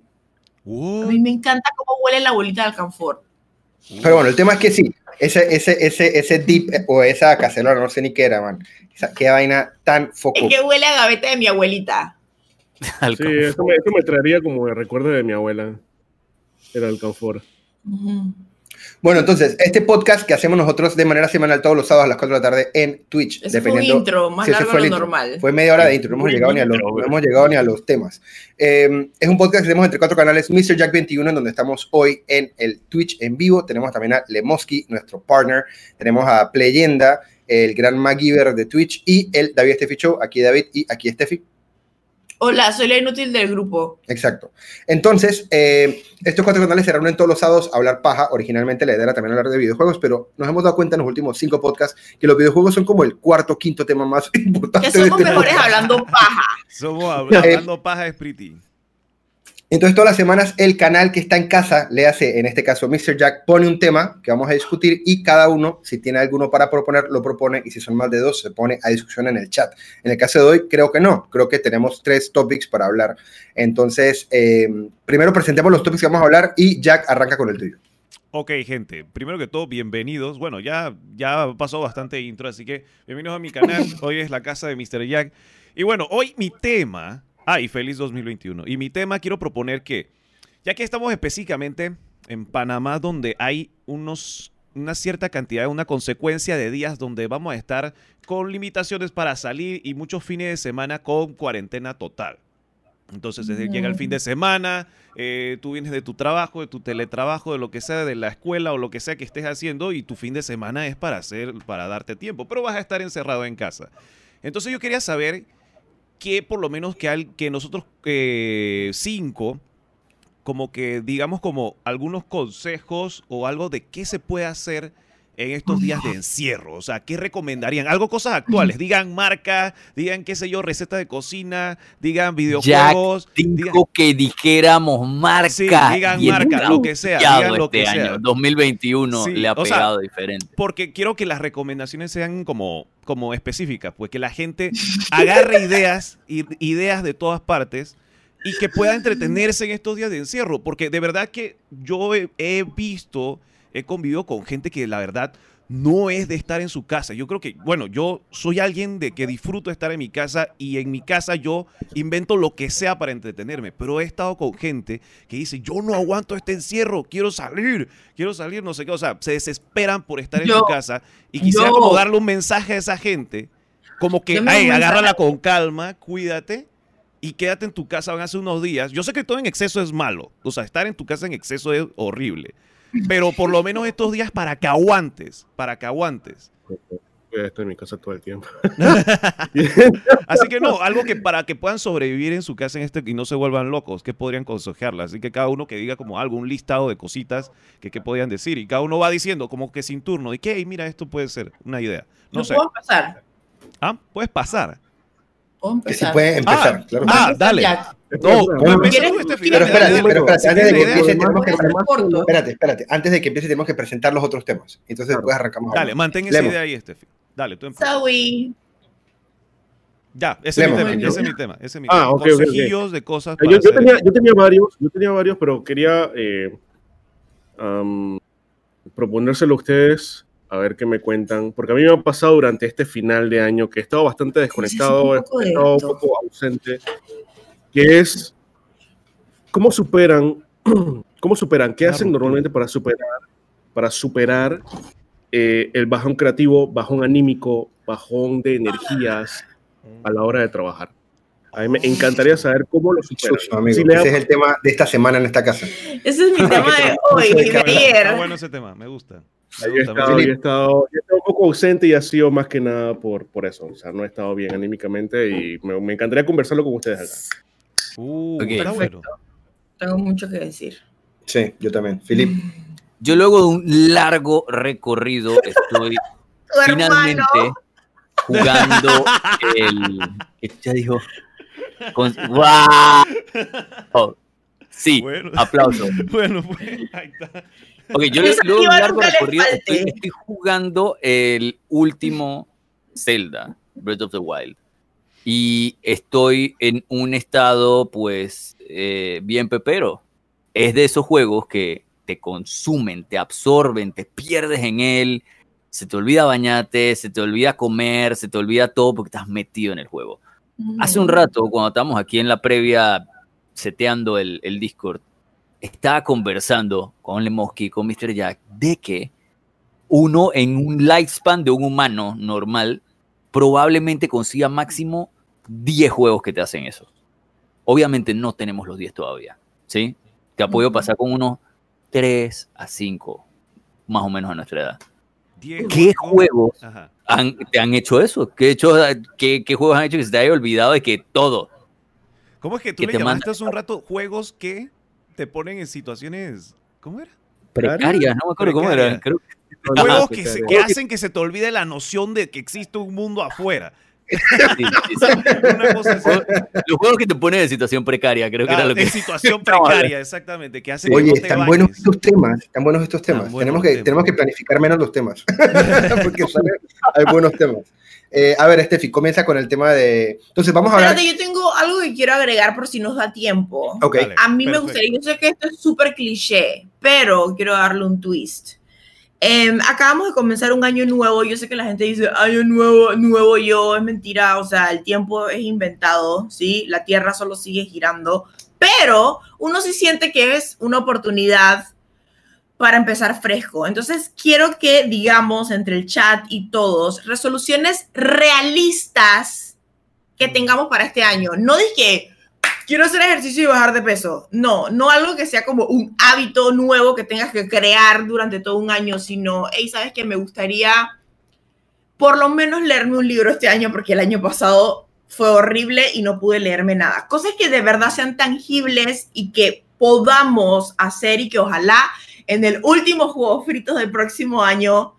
A What? mí me encanta cómo huele la bolita de alcanfor. Pero bueno, el tema es que sí, ese, ese, ese, ese dip eh, o esa cacerola, no sé ni qué era, man. Esa, qué vaina tan foco. Es que huele a gaveta de mi abuelita. Al Sí, eso me, eso me traería como de recuerdo de mi abuela. Era el confort. Ujú. Bueno, entonces, este podcast que hacemos nosotros de manera semanal todos los sábados a las 4 de la tarde en Twitch, Ese fue un intro más Sí, largo fue lo intro. normal. Fue media hora de intro, no hemos, llegado ni, a los, intro, no bro. hemos llegado ni a los temas. Eh, es un podcast que tenemos entre cuatro canales, Mr. Jack 21, en donde estamos hoy en el Twitch en vivo. Tenemos también a Lemoski, nuestro partner. Tenemos a Playenda, el gran MacGyver de Twitch, y el David Steffi Show. Aquí David y aquí Steffi. Hola, soy la inútil del grupo. Exacto. Entonces, eh, estos cuatro canales se reúnen todos los sábados a hablar paja. Originalmente la idea era también hablar de videojuegos, pero nos hemos dado cuenta en los últimos cinco podcasts que los videojuegos son como el cuarto, quinto tema más importante. Que de somos este mejores podcast. hablando paja. Somos hab- hablando paja es pretty. Entonces, todas las semanas, el canal que está en casa, le hace, en este caso, Mr. Jack, pone un tema que vamos a discutir y cada uno, si tiene alguno para proponer, lo propone y si son más de dos, se pone a discusión en el chat. En el caso de hoy, creo que no. Creo que tenemos tres topics para hablar. Entonces, eh, primero presentemos los topics que vamos a hablar y Jack arranca con el tuyo. Ok, gente, primero que todo, bienvenidos. Bueno, ya, ya pasó bastante intro, así que bienvenidos a mi canal. Hoy es la casa de Mr. Jack. Y bueno, hoy mi tema. Ah, y feliz 2021. Y mi tema quiero proponer que, ya que estamos específicamente en Panamá, donde hay unos, una cierta cantidad, una consecuencia de días donde vamos a estar con limitaciones para salir y muchos fines de semana con cuarentena total. Entonces, desde llega el fin de semana, eh, tú vienes de tu trabajo, de tu teletrabajo, de lo que sea, de la escuela o lo que sea que estés haciendo, y tu fin de semana es para hacer, para darte tiempo, pero vas a estar encerrado en casa. Entonces yo quería saber que por lo menos que, al- que nosotros eh, cinco, como que digamos como algunos consejos o algo de qué se puede hacer en estos días de encierro. O sea, ¿qué recomendarían? Algo, cosas actuales. Digan marca, digan, qué sé yo, recetas de cocina, digan videojuegos. digan- Dijo que dijéramos marca. Sí, digan marca, lo que sea, digan lo este que sea. año, 2021 Sí, le ha o sea, pegado diferente. porque quiero que las recomendaciones sean como, como específicas, pues que la gente agarre ideas, ideas de todas partes y que pueda entretenerse en estos días de encierro, porque de verdad que yo he, he visto, he convivido con gente que la verdad no es de estar en su casa. Yo creo que, bueno, yo soy alguien de que disfruto estar en mi casa y en mi casa yo invento lo que sea para entretenerme, pero he estado con gente que dice, yo no aguanto este encierro, quiero salir, quiero salir, no sé qué, o sea, se desesperan por estar en Yo- su casa y quisiera yo- como darle un mensaje a esa gente, como que, ay, agárrala con calma, cuídate y quédate en tu casa, van a ser unos días. Yo sé que todo en exceso es malo, o sea, estar en tu casa en exceso es horrible, pero por lo menos estos días para que aguantes, para que aguantes. Voy a estar en mi casa todo el tiempo. Así que no, algo que para que puedan sobrevivir en su casa en este y no se vuelvan locos, que podrían aconsejarla. Así que cada uno que diga como algo, un listado de cositas que, que podían decir. Y cada uno va diciendo como que sin turno, de que, "Hey, mira, esto puede ser una idea. No ¿Yo sé. puedo empezar? Ah, puedes pasar. Puedo Que sí empezar. puede empezar, Ah, claro. ah, dale. Jack. No, Bueno, empieza ¿quieres- tú, Estefi, quieres- dale, Pero espérate, pero espérate, antes de que idea, empiece, tenemos que, espérate, espérate, antes de que empiece tenemos que presentar los otros temas. Entonces después arrancamos. Dale, mantén esa idea ahí, Estefi. Dale, tú empieza. Zoe. Ya, ese es mi tema, ese es mi tema, ese es mi Ah, tema. ok, ok, ok. Consejillos de cosas para Yo, yo tenía, yo tenía varios, yo tenía varios, pero quería eh, am, proponérselo a ustedes, a ver qué me cuentan, porque a mí me ha pasado durante este final de año que he estado bastante desconectado, he estado un poco ausente, que es cómo superan, cómo superan, qué hacen normalmente para superar, para superar eh, el bajón creativo, bajón anímico, bajón de energías a la hora de trabajar. A mí me encantaría saber cómo lo superan. Amigo. Si Ese es el tema de esta semana en esta casa. Ese es mi tema de hoy, de ayer. Está bueno ese tema, me gusta. Yo he, estado, yo he estado- yo he estado un poco ausente y ha sido más que nada por, por eso. O sea, no he estado bien anímicamente y me, me encantaría conversarlo con ustedes acá. Uh, Ok. está bueno. Perfecto. Tengo mucho que decir. Sí, yo también. Filip. Yo luego de un largo recorrido estoy finalmente hermano. jugando el. Ya dijo. Con, ¡Guau! Oh, sí, Bueno. aplauso. Bueno, pues, ahí está. Ok, yo Esa luego de un largo recorrido estoy, estoy jugando el último Zelda, Breath of the Wild. Y estoy en un estado, pues, eh, bien pepero. Es de esos juegos que te consumen, te absorben, te pierdes en él. Se te olvida bañarte, se te olvida comer, se te olvida todo porque estás metido en el juego. Hace un rato, cuando estábamos aquí en la previa seteando el, el Discord, estaba conversando con Lemoski, con Mr. Jack, de que uno en un lifespan de un humano normal probablemente consiga máximo 10 juegos que te hacen eso. Obviamente no tenemos los 10 todavía, ¿sí? Te ha podido pasar con unos 3 a 5, más o menos a nuestra edad. ¿Qué juegos han- te han hecho eso? ¿Qué, hecho, qué, qué juegos han hecho que se te haya olvidado de que todo? ¿Cómo es que tú Que le te llamaste hace un rato juegos que te ponen en situaciones. ¿Cómo era? Precarias, no me acuerdo cómo eran. Precarias. Creo Juegos que, se- precario. que hacen que se te olvide la noción de que existe un mundo afuera. sí, sí, sí. Los juegos que te ponen en situación precaria, creo que Ah, era lo de que. situación No, precaria, exactamente. Que hace que Oye, no están bañes. buenos estos temas, están buenos estos temas. tenemos, que, temas. tenemos que planificar menos los temas, porque salen- hay buenos temas. Eh, a ver, Estefi, comienza con el tema de... Entonces, vamos a hablar... Espérate, yo tengo algo que quiero agregar por si nos da tiempo. Ok, Dale, A mí me perfecto. gustaría, yo sé que esto es súper cliché, pero quiero darle un twist. Em, acabamos de comenzar un año nuevo. Yo sé que la gente dice año nuevo, nuevo yo. Es mentira. O sea, el tiempo es inventado, ¿sí? La tierra solo sigue girando. Pero uno sí siente que es una oportunidad para empezar fresco. Entonces, quiero que digamos entre el chat y todos resoluciones realistas que tengamos para este año. No dije quiero hacer ejercicio y bajar de peso. No, no algo que sea como un hábito nuevo que tengas que crear durante todo un año, sino, hey, sabes que me gustaría por lo menos leerme un libro este año porque el año pasado fue horrible y no pude leerme nada. Cosas que de verdad sean tangibles y que podamos hacer y que ojalá en el último juego fritos del próximo año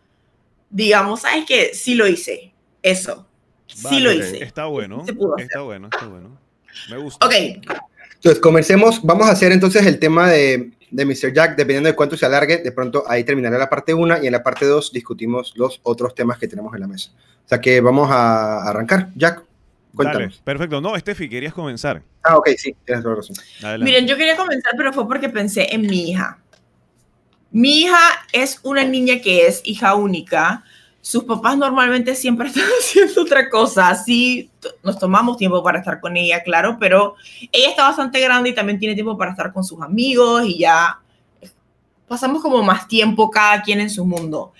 digamos, sabes que sí lo hice. Eso. Sí Vale, lo ok. hice. Está bueno. Se pudo hacer. Está bueno, está bueno. Me gusta. Ok, Entonces, comencemos. Vamos a hacer entonces el tema de, de Mr. Jack, dependiendo de cuánto se alargue. De pronto ahí terminará la parte 1 y en la parte 2 discutimos los otros temas que tenemos en la mesa. O sea que vamos a arrancar. Jack, Dale, cuéntanos. perfecto. No, Steffi, querías comenzar. Ah, ok, sí, tienes toda la razón. Adelante. Miren, yo quería comenzar, pero fue porque pensé en mi hija. Mi hija es una niña que es hija única. Sus papás normalmente siempre están haciendo otra cosa. Sí, t- nos tomamos tiempo para estar con ella, claro, pero ella está bastante grande y también tiene tiempo para estar con sus amigos y ya pasamos como más tiempo cada quien en su mundo.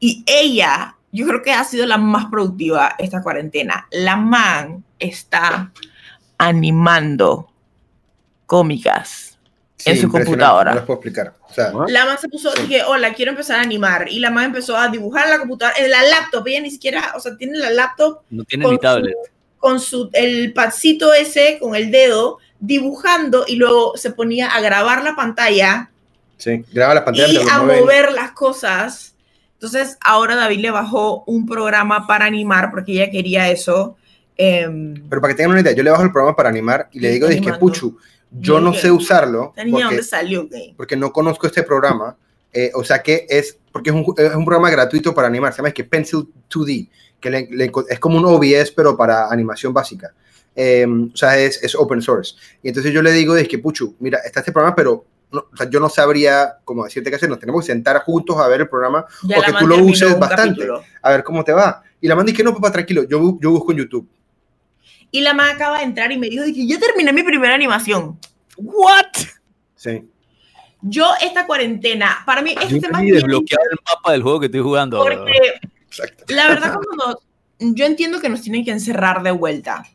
Y ella, yo creo que ha sido la más productiva esta cuarentena. La man está animando cómicas en su computadora. No les puedo explicar. O sea, ¿Ah? La man se puso, dije, hola, quiero empezar a animar. Y la man empezó a dibujar en la computadora, en la laptop. Ella ni siquiera, o sea, tiene la laptop No tiene con ni tablet. su, con su, el padcito ese, con el dedo, dibujando y luego se ponía a grabar la pantalla sí, graba la pantalla. y a mueven. mover las cosas. Entonces, ahora David le bajó un programa para animar porque ella quería eso. Em, Pero para que tengan una idea, yo le bajo el programa para animar y le Sí, digo, dije. Puchu, yo no sé usarlo porque, no conozco este programa. eh, o sea que es, porque es un, ju- es un programa gratuito para animar, se llama es que Pencil 2D, que le- le- es como un OBS, pero para animación básica. Eh, o sea, es, es open source. Y entonces yo le digo, es que Puchu, mira, está este programa, pero no- o sea, yo no sabría cómo decirte qué hacer, nos tenemos que sentar juntos a ver el programa, Ya O que tú lo uses bastante. capítulo. a ver cómo te va. Y la man dice que no, papá, tranquilo, yo, yo busco en YouTube. Y la man acaba de entrar y me dijo, dije, ya terminé mi primera animación. ¿What? Sí. Yo esta cuarentena, para mí este Yo desbloqueado el mapa del juego que estoy jugando. ahora. porque Exacto. la verdad cuando nos- yo entiendo que nos tienen que encerrar de vuelta,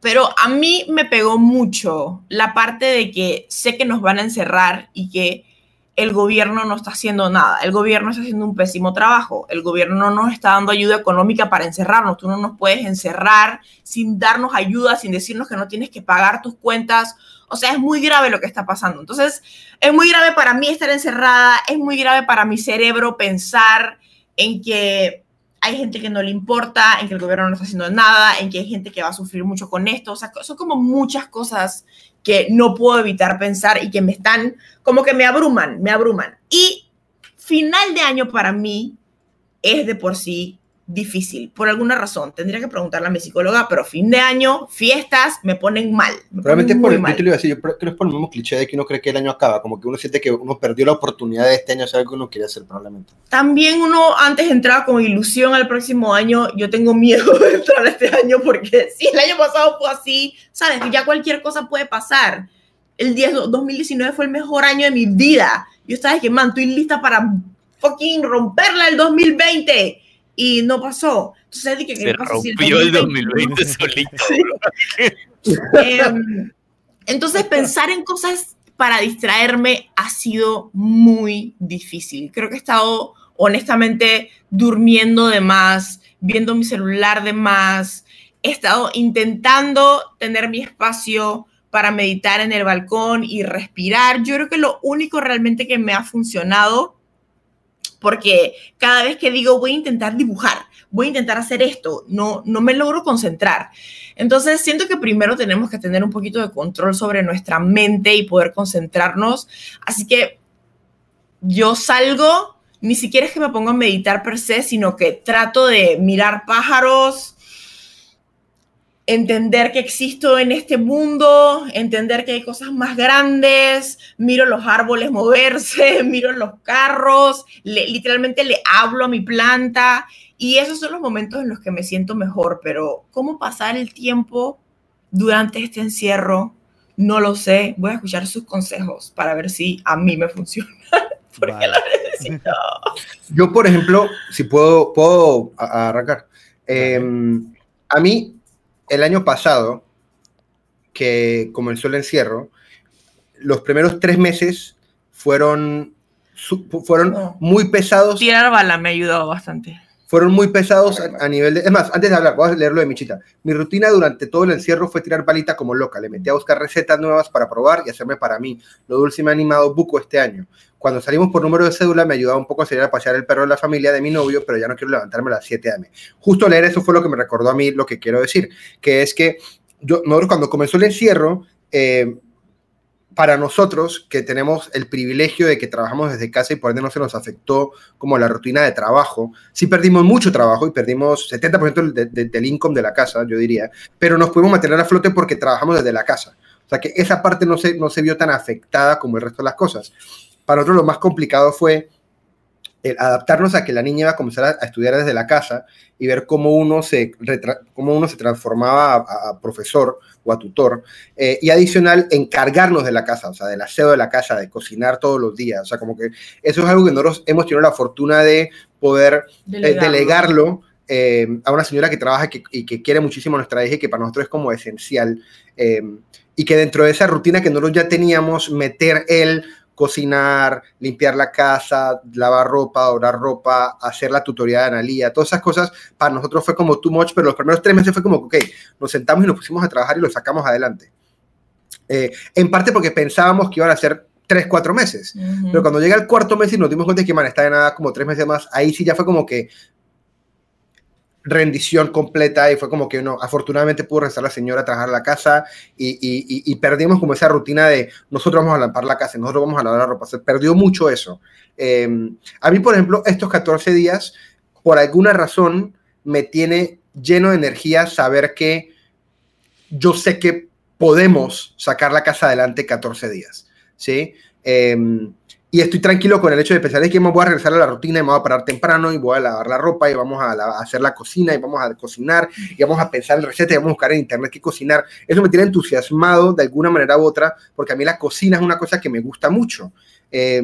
pero a mí me pegó mucho la parte de que sé que nos van a encerrar y que el gobierno no está haciendo nada. El gobierno está haciendo un pésimo trabajo. El gobierno no nos está dando ayuda económica para encerrarnos. Tú no nos puedes encerrar sin darnos ayuda, sin decirnos que no tienes que pagar tus cuentas. O sea, es muy grave lo que está pasando. Entonces, es muy grave para mí estar encerrada, es muy grave para mi cerebro pensar en que hay gente que no le importa, en que el gobierno no está haciendo nada, en que hay gente que va a sufrir mucho con esto. O sea, son como muchas cosas que no puedo evitar pensar y que me están, como que me abruman, me abruman. Y final de año para mí es de por sí difícil, por alguna razón. Tendría que preguntarle a mi psicóloga, pero fin de año, fiestas, me ponen mal. Me Probablemente ponen por, yo mal. te lo iba a decir, yo creo que es por el mismo cliché de que uno cree que el año acaba, como que uno siente que uno perdió la oportunidad de este año hacer algo que uno quería hacer probablemente. También uno antes entraba con ilusión al próximo año. Yo tengo miedo de entrar este año porque si el año pasado fue así, sabes ya cualquier cosa puede pasar. el 10, 2019 fue el mejor año de mi vida. Yo estaba que, man, estoy lista para fucking romperla el 2020 y no pasó. Entonces dije que Se pasa si rompió el 2020 solito. Em, entonces pensar en cosas para distraerme ha sido muy difícil. Creo que he estado honestamente durmiendo de más, viendo mi celular de más. He estado intentando tener mi espacio para meditar en el balcón y respirar. Yo creo que lo único realmente que me ha funcionado, porque cada vez que digo voy a intentar dibujar, voy a intentar hacer esto, no, no me logro concentrar. Entonces siento que primero tenemos que tener un poquito de control sobre nuestra mente y poder concentrarnos. Así que yo salgo, ni siquiera es que me ponga a meditar per se, sino que trato de mirar pájaros, entender que existo en este mundo, entender que hay cosas más grandes, miro los árboles moverse, miro los carros, le- literalmente le hablo a mi planta y esos son los momentos en los que me siento mejor, pero cómo pasar el tiempo durante este encierro, no lo sé, voy a escuchar sus consejos para ver si a mí me funciona, porque Vale. la necesito. Yo, por ejemplo, si puedo, puedo arrancar. Eh, a mí, el año pasado, que comenzó el encierro, los primeros tres meses fueron, su- fueron No. muy pesados Tirar bala me ha ayudado bastante. fueron muy pesados a, a nivel de... Es más, antes de hablar, voy a leerlo de Michita. Mi rutina durante todo el encierro fue tirar balita como loca. Le metí a buscar recetas nuevas para probar y hacerme para mí. Lo dulce me ha animado buco este año. Cuando salimos por número de cédula me ayudaba un poco a salir a pasear el perro de la familia de mi novio, pero ya no quiero levantarme a las 7 am. Justo leer eso fue lo que me recordó a mí lo que quiero decir, que es que yo, nosotros cuando comenzó el encierro, eh, para nosotros que tenemos el privilegio de que trabajamos desde casa y por ende no se nos afectó como la rutina de trabajo, sí perdimos mucho trabajo y perdimos 70% de- de- del income de la casa, yo diría, pero nos pudimos mantener a flote porque trabajamos desde la casa. O sea que esa parte no se, no se vio tan afectada como el resto de las cosas. Para nosotros lo más complicado fue el adaptarnos a que la niña iba a comenzar a, a estudiar desde la casa y ver cómo uno se, cómo uno se transformaba a, profesor o a tutor. Eh, y adicional, encargarnos de la casa, o sea, del aseo de la casa, de cocinar todos los días. O sea, como que eso es algo que nosotros hemos tenido la fortuna de poder eh, delegarlo eh, a una señora que trabaja que- y que quiere muchísimo nuestra hija y que para nosotros es como esencial. eh, y que dentro de esa rutina que nosotros ya teníamos, meter el cocinar, limpiar la casa, lavar ropa, doblar ropa, hacer la tutoría de Analía, todas esas cosas, para nosotros fue como too much, pero los primeros tres meses fue como, ok, nos sentamos y nos pusimos a trabajar y lo sacamos adelante. Eh, en parte porque pensábamos que iban a ser tres, cuatro meses. Pero cuando llega el cuarto mes y nos dimos cuenta de que, man, está de nada como tres meses más, ahí sí ya fue como que rendición completa y fue como que no, afortunadamente pudo regresar la señora a trabajar la casa y, y- perdimos como esa rutina de nosotros vamos a lavar la casa, nosotros vamos a lavar la ropa, se perdió mucho eso. Eh, a mí, por ejemplo, estos 14 días, por alguna razón, me tiene lleno de energía saber que yo sé que podemos sacar la casa adelante 14 días, ¿sí? Eh, y estoy tranquilo con el hecho de pensar de que me voy a regresar a la rutina y me voy a parar temprano y voy a lavar la ropa y vamos a, la- a hacer la cocina y vamos a cocinar y vamos a pensar en recetas y vamos a buscar en internet qué cocinar. Eso me tiene entusiasmado de alguna manera u otra porque a mí la cocina es una cosa que me gusta mucho. Eh,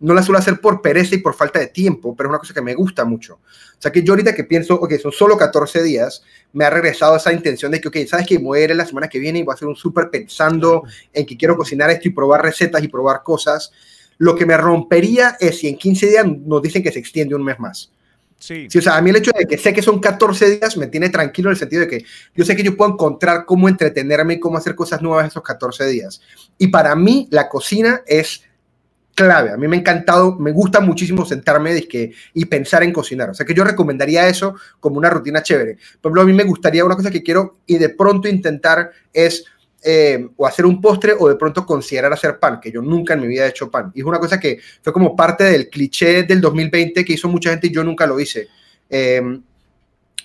no la suelo hacer por pereza y por falta de tiempo, pero es una cosa que me gusta mucho. O sea que yo ahorita que pienso, ok, son solo 14 días, me ha regresado esa intención de que, ok, ¿sabes que Voy a ir la semana que viene y voy a hacer un súper pensando en que quiero cocinar esto y probar recetas y probar cosas. Lo que me rompería es si en 15 días nos dicen que se extiende un mes más. Sí. Sí, o sea, a mí el hecho de que sé que son 14 días me tiene tranquilo en el sentido de que yo sé que yo puedo encontrar cómo entretenerme y cómo hacer cosas nuevas esos 14 días. Y para mí la cocina es clave. A mí me ha encantado, me gusta muchísimo sentarme dizque, y pensar en cocinar. O sea que yo recomendaría eso como una rutina chévere. Por ejemplo, a mí me gustaría una cosa que quiero y de pronto intentar es eh, o hacer un postre o de pronto considerar hacer pan, que yo nunca en mi vida he hecho pan. Y es una cosa que fue como parte del cliché del 2020 que hizo mucha gente y yo nunca lo hice. Eh,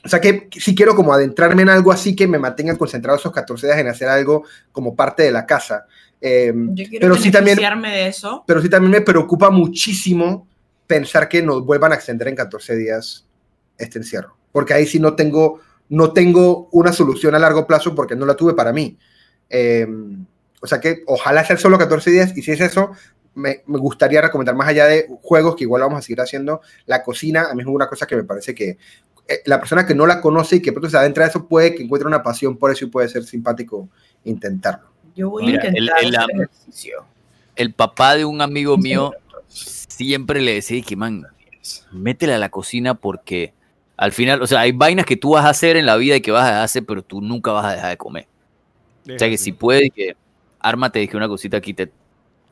o sea que sí quiero como adentrarme en algo así que me mantengan concentrado esos 14 días en hacer algo como parte de la casa. Eh, Yo quiero pero sí también de eso. pero sí también me preocupa muchísimo pensar que nos vuelvan a extender en 14 días este encierro, porque ahí sí no tengo, no tengo una solución a largo plazo porque no la tuve para mí. Eh, o sea que ojalá sea solo 14 días y si es eso, me, me, gustaría recomendar más allá de juegos que igual vamos a seguir haciendo, la cocina a mí es una cosa que me parece que eh, la persona que no la conoce y que pronto se adentra a eso puede que encuentre una pasión por eso y puede ser simpático intentarlo. Yo voy Mira, a intentar el, el, ejercicio. el papá de un amigo mío siempre le decía que, man, métele a la cocina porque al final, o sea, hay vainas que tú vas a hacer en la vida y que vas a hacer, pero tú nunca vas a dejar de comer. O sea que si puedes, que ármate, dije una cosita aquí, te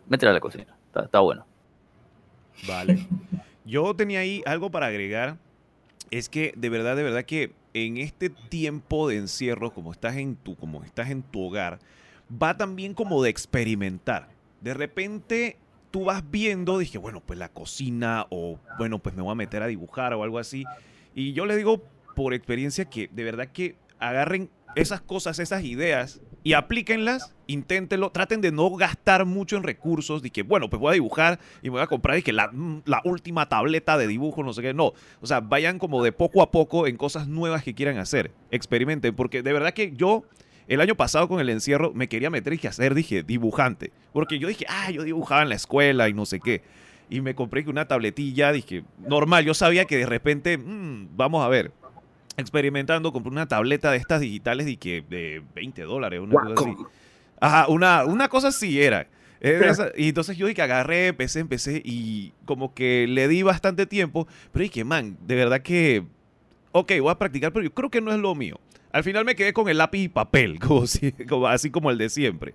métela a la cocina. Está, está, bueno. Vale. Yo tenía ahí algo para agregar. Es que de verdad, de verdad que en este tiempo de encierro, como estás en tu, como estás en tu hogar, va también como de experimentar. De repente tú vas viendo, dije, bueno, pues la cocina o bueno, pues me voy a meter a dibujar o algo así. Y yo les digo por experiencia que de verdad que agarren esas cosas, esas ideas y aplíquenlas, inténtenlo, traten de no gastar mucho en recursos, de que, bueno, pues voy a dibujar y voy a comprar que la, la, última tableta de dibujo, no sé qué, no. O sea, vayan como de poco a poco en cosas nuevas que quieran hacer, experimenten, porque de verdad que yo el año pasado con el encierro me quería meter y hacer, dije, dibujante, porque yo dije, ah, yo dibujaba en la escuela y no sé qué. Y me compré una tabletilla, dije, normal, yo sabía que de repente, mmm, vamos a ver, experimentando, compré una tableta de estas digitales de que de 20 dólares, una cosa así. Ajá, una, una cosa así era. y entonces yo dije que agarré, empecé, empecé y como que le di bastante tiempo, pero dije, man, de verdad que, ok, voy a practicar, pero yo creo que no es lo mío. Al final me quedé con el lápiz y papel, como, como así como el de siempre.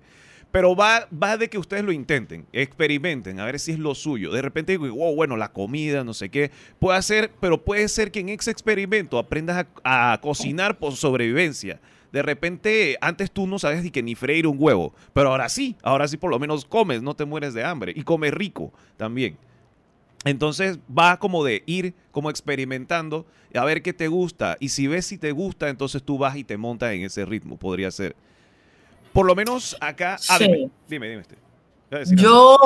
Pero va, va de que ustedes lo intenten, experimenten, a ver si es lo suyo. De repente digo, wow, bueno, la comida, no sé qué. Puede ser, pero puede ser que en ese experimento aprendas a, cocinar por sobrevivencia. De repente, antes tú no sabías ni que ni freír un huevo, pero ahora sí, ahora sí por lo menos comes, no te mueres de hambre y comes rico también. Entonces va como de ir como experimentando a ver qué te gusta y si ves si te gusta, entonces tú vas y te montas en ese ritmo, podría ser. Por lo menos acá. Ah, sí. dime, dime, dime. Este. Yo,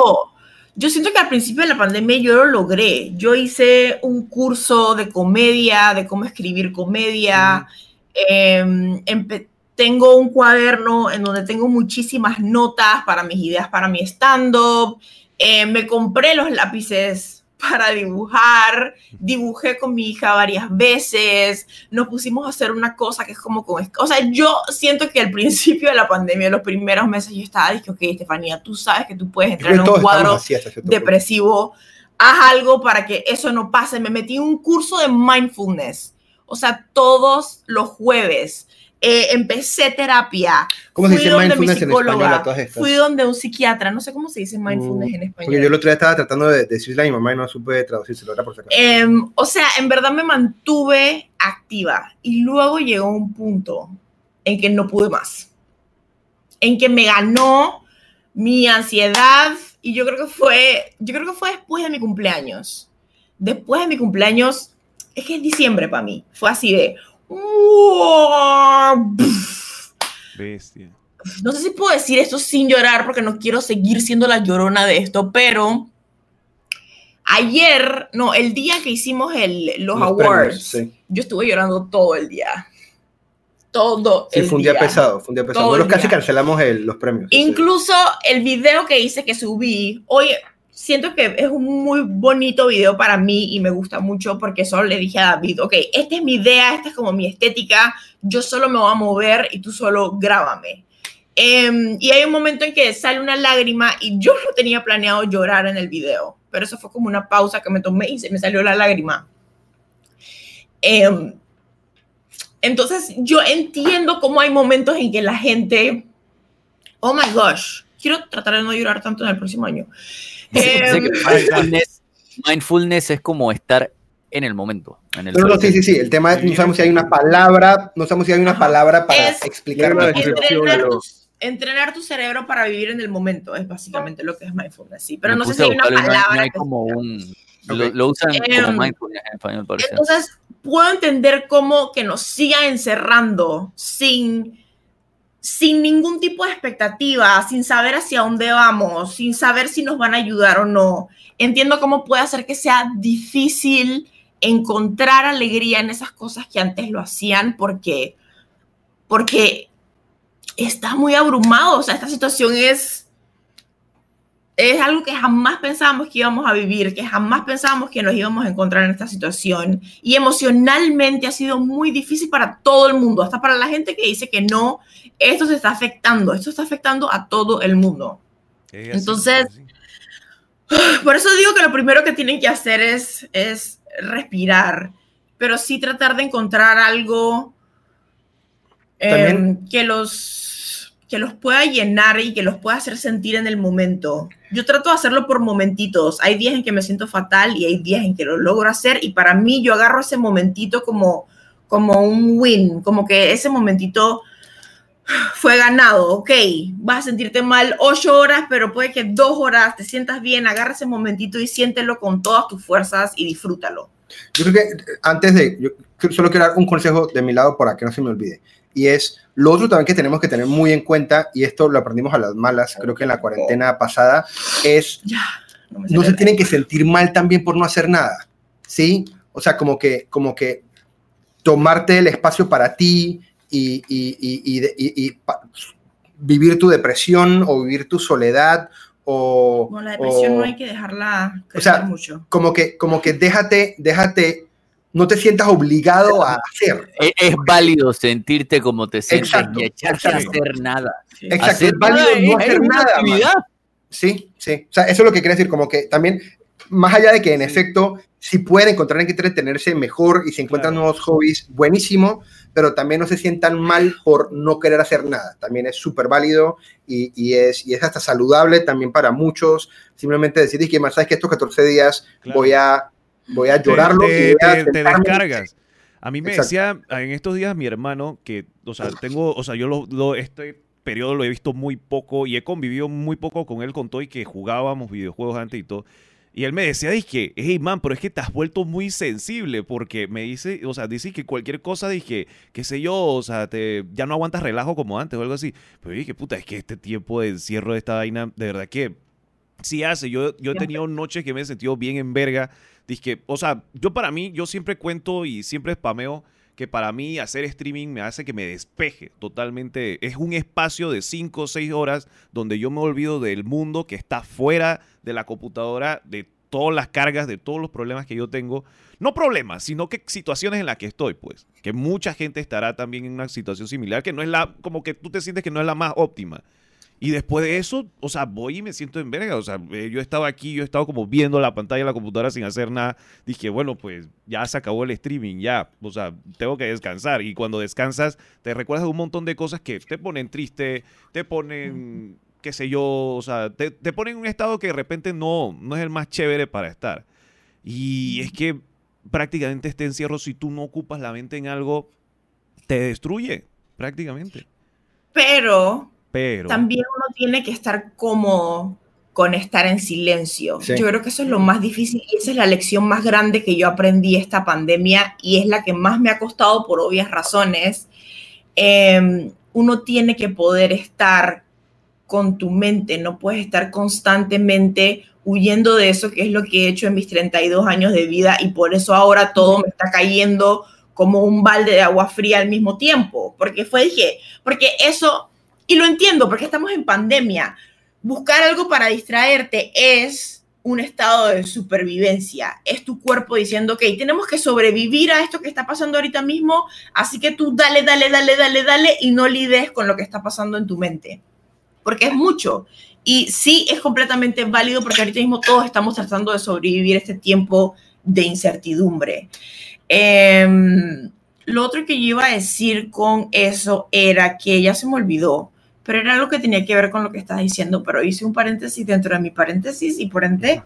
yo siento que al principio de la pandemia yo lo logré. Yo hice un curso de comedia, de cómo escribir comedia. eh, tengo un cuaderno en donde tengo muchísimas notas para mis ideas, para mi stand-up. Eh, me compré los lápices para dibujar, dibujé con mi hija varias veces, nos pusimos a hacer una cosa que es como con... O sea, yo siento que al principio de la pandemia, los primeros meses, yo estaba, dije, ok, Estefanía, tú sabes que tú puedes entrar en un cuadro depresivo, haz algo para que eso no pase. Me metí en un curso de mindfulness, o sea, todos los jueves eh, empecé terapia. ¿Cómo se dice mindfulness en español? Fui donde un psiquiatra, no sé cómo se dice mindfulness en español. Porque yo el otro día estaba tratando de decirle a mi mamá y no supe traducirse, era por si eh, o sea, en verdad me mantuve activa y luego llegó un punto en que no pude más. En que me ganó mi ansiedad y yo creo que fue, yo creo que fue después de mi cumpleaños. Después de mi cumpleaños, es que es diciembre para mí, fue así de, Bestia. No sé si puedo decir esto sin llorar porque no quiero seguir siendo la llorona de esto, pero ayer, no, el día que hicimos el, los, awards, yo estuve llorando todo el día. Todo sí, fue un día, pesado, fue un día pesado. Nosotros casi cancelamos el, los premios. Incluso el video que hice que subí, oye, siento que es un muy bonito video para mí y me gusta mucho porque solo le dije a David, ok, esta es mi idea, esta es como mi estética, yo solo me voy a mover y tú solo grábame. Eh, y hay un momento en que sale una lágrima y yo no tenía planeado llorar en el video, pero eso fue como una pausa que me tomé y se me salió la lágrima. Eh, entonces yo entiendo cómo hay momentos en que la gente, oh my gosh, quiero tratar de no llorar tanto en el próximo año. Em, mindfulness, es como estar en el momento. En el no, no, sí, sí, sí. El tema es, no sabemos si hay una palabra, no sabemos si hay una palabra para explicar. entrenar, tu, cerebro para vivir en el momento es básicamente lo que es mindfulness, sí. Pero no sé si hay una palabra. como un, lo, usan como em, mindfulness en español. Entonces, puedo entender cómo que nos siga encerrando sin sin ningún tipo de expectativa, sin saber hacia dónde vamos, sin saber si nos van a ayudar o no. Entiendo cómo puede hacer que sea difícil encontrar alegría en esas cosas que antes lo hacían porque, porque está muy abrumado. O sea, esta situación es, es algo que jamás pensábamos que íbamos a vivir, que jamás pensábamos que nos íbamos a encontrar en esta situación. Y emocionalmente ha sido muy difícil para todo el mundo, hasta para la gente que dice que no, esto se está afectando, esto está afectando a todo el mundo. Así, Entonces. Por eso digo que lo primero que tienen que hacer es, es respirar, pero sí tratar de encontrar algo eh, que, los, que los pueda llenar y que los pueda hacer sentir en el momento. Yo trato de hacerlo por momentitos. Hay días en que me siento fatal y hay días en que lo logro hacer y para mí yo agarro ese momentito como, como un win, como que ese momentito fue ganado, ok, vas a sentirte mal ocho horas, pero puede que dos horas te sientas bien, agarra ese momentito y siéntelo con todas tus fuerzas y disfrútalo. Yo creo que antes de, yo solo quiero dar un consejo de mi lado para que no se me olvide. Y es lo otro también que tenemos que tener muy en cuenta, y esto lo aprendimos a las malas, creo que en la cuarentena pasada, es Ya, no no se tienen que sentir mal también por no hacer nada, ¿sí? O sea, como que, como que tomarte el espacio para ti y, y- y- y vivir tu depresión o vivir tu soledad o... No, la depresión o- no hay que dejarla crecer sea, mucho. como que, como que déjate, déjate, no te sientas obligado a hacer. Es, es válido sentirte como te sientes Exacto, y echarse a hacer nada. Exacto, Hacer es válido nada no es- hacer nada. actividad. Sí, sí. O sea, eso es lo que quiere decir, como que también, más allá de que en Sí. efecto, si pueden encontrar en qué entretenerse mejor y se encuentran Claro. nuevos hobbies, buenísimo, pero también no se sientan mal por no querer hacer nada. También es súper válido y, y es, y es hasta saludable también para muchos. Simplemente decir, "Es que más sabes que estos 14 días Claro. voy a voy a llorarlo te, y te- te sentarme". descargas. A mí me Exacto. decía en estos días mi hermano que, o sea, tengo, o sea, yo lo, lo- este periodo lo he visto muy poco y he convivido muy poco con él con todo y que jugábamos videojuegos antes y todo. Y él me decía, dije, hey man, pero es que te has vuelto muy sensible porque me dice, o sea, dice que cualquier cosa, dije, qué sé yo, o sea, te, ya no aguantas relajo como antes o algo así. Pero dije, puta, es que este tiempo de encierro de esta vaina, de verdad que sí hace. Yo, yo he tenido noches que me he sentido bien en verga. Dije, o sea, yo para mí, yo siempre cuento y siempre spameo que para mí hacer streaming me hace que me despeje totalmente. Es un espacio de 5 o 6 horas donde yo me olvido del mundo que está fuera de la computadora, de todas las cargas, de todos los problemas que yo tengo. No problemas, sino que situaciones en las que estoy, pues. Que mucha gente estará también en una situación similar, que no es la, como que tú te sientes que no es la más óptima. Y después de eso, o sea, voy y me siento en verga. O sea, eh, yo estaba aquí, yo estaba como viendo la pantalla de la computadora sin hacer nada. Dije, bueno, pues ya se acabó el streaming, ya. O sea, tengo que descansar. Y cuando descansas, te recuerdas de un montón de cosas que te ponen triste, te ponen, qué sé yo, o sea, te, te ponen en un estado que de repente no, no es el más chévere para estar. Y es que prácticamente este encierro, si tú no ocupas la mente en algo, te destruye, prácticamente. Pero Pero... también uno tiene que estar cómodo con estar en silencio. Sí. Yo creo que eso es lo más difícil y esa es la lección más grande que yo aprendí esta pandemia y es la que más me ha costado por obvias razones. Eh, uno tiene que poder estar con tu mente, no puedes estar constantemente huyendo de eso, que es lo que he hecho en mis 32 años de vida y por eso ahora todo me está cayendo como un balde de agua fría al mismo tiempo, porque fue, dije, porque eso, y lo entiendo, porque estamos en pandemia, buscar algo para distraerte es un estado de supervivencia, es tu cuerpo diciendo, ok, tenemos que sobrevivir a esto que está pasando ahorita mismo, así que tú dale, dale, dale, dale, dale y no lides con lo que está pasando en tu mente, porque es mucho. Y sí, es completamente válido porque ahorita mismo todos estamos tratando de sobrevivir este tiempo de incertidumbre. Em, lo otro que yo iba a decir con eso era que ya se me olvidó, pero era algo que tenía que ver con lo que estás diciendo, pero hice un paréntesis dentro de mi paréntesis y por ende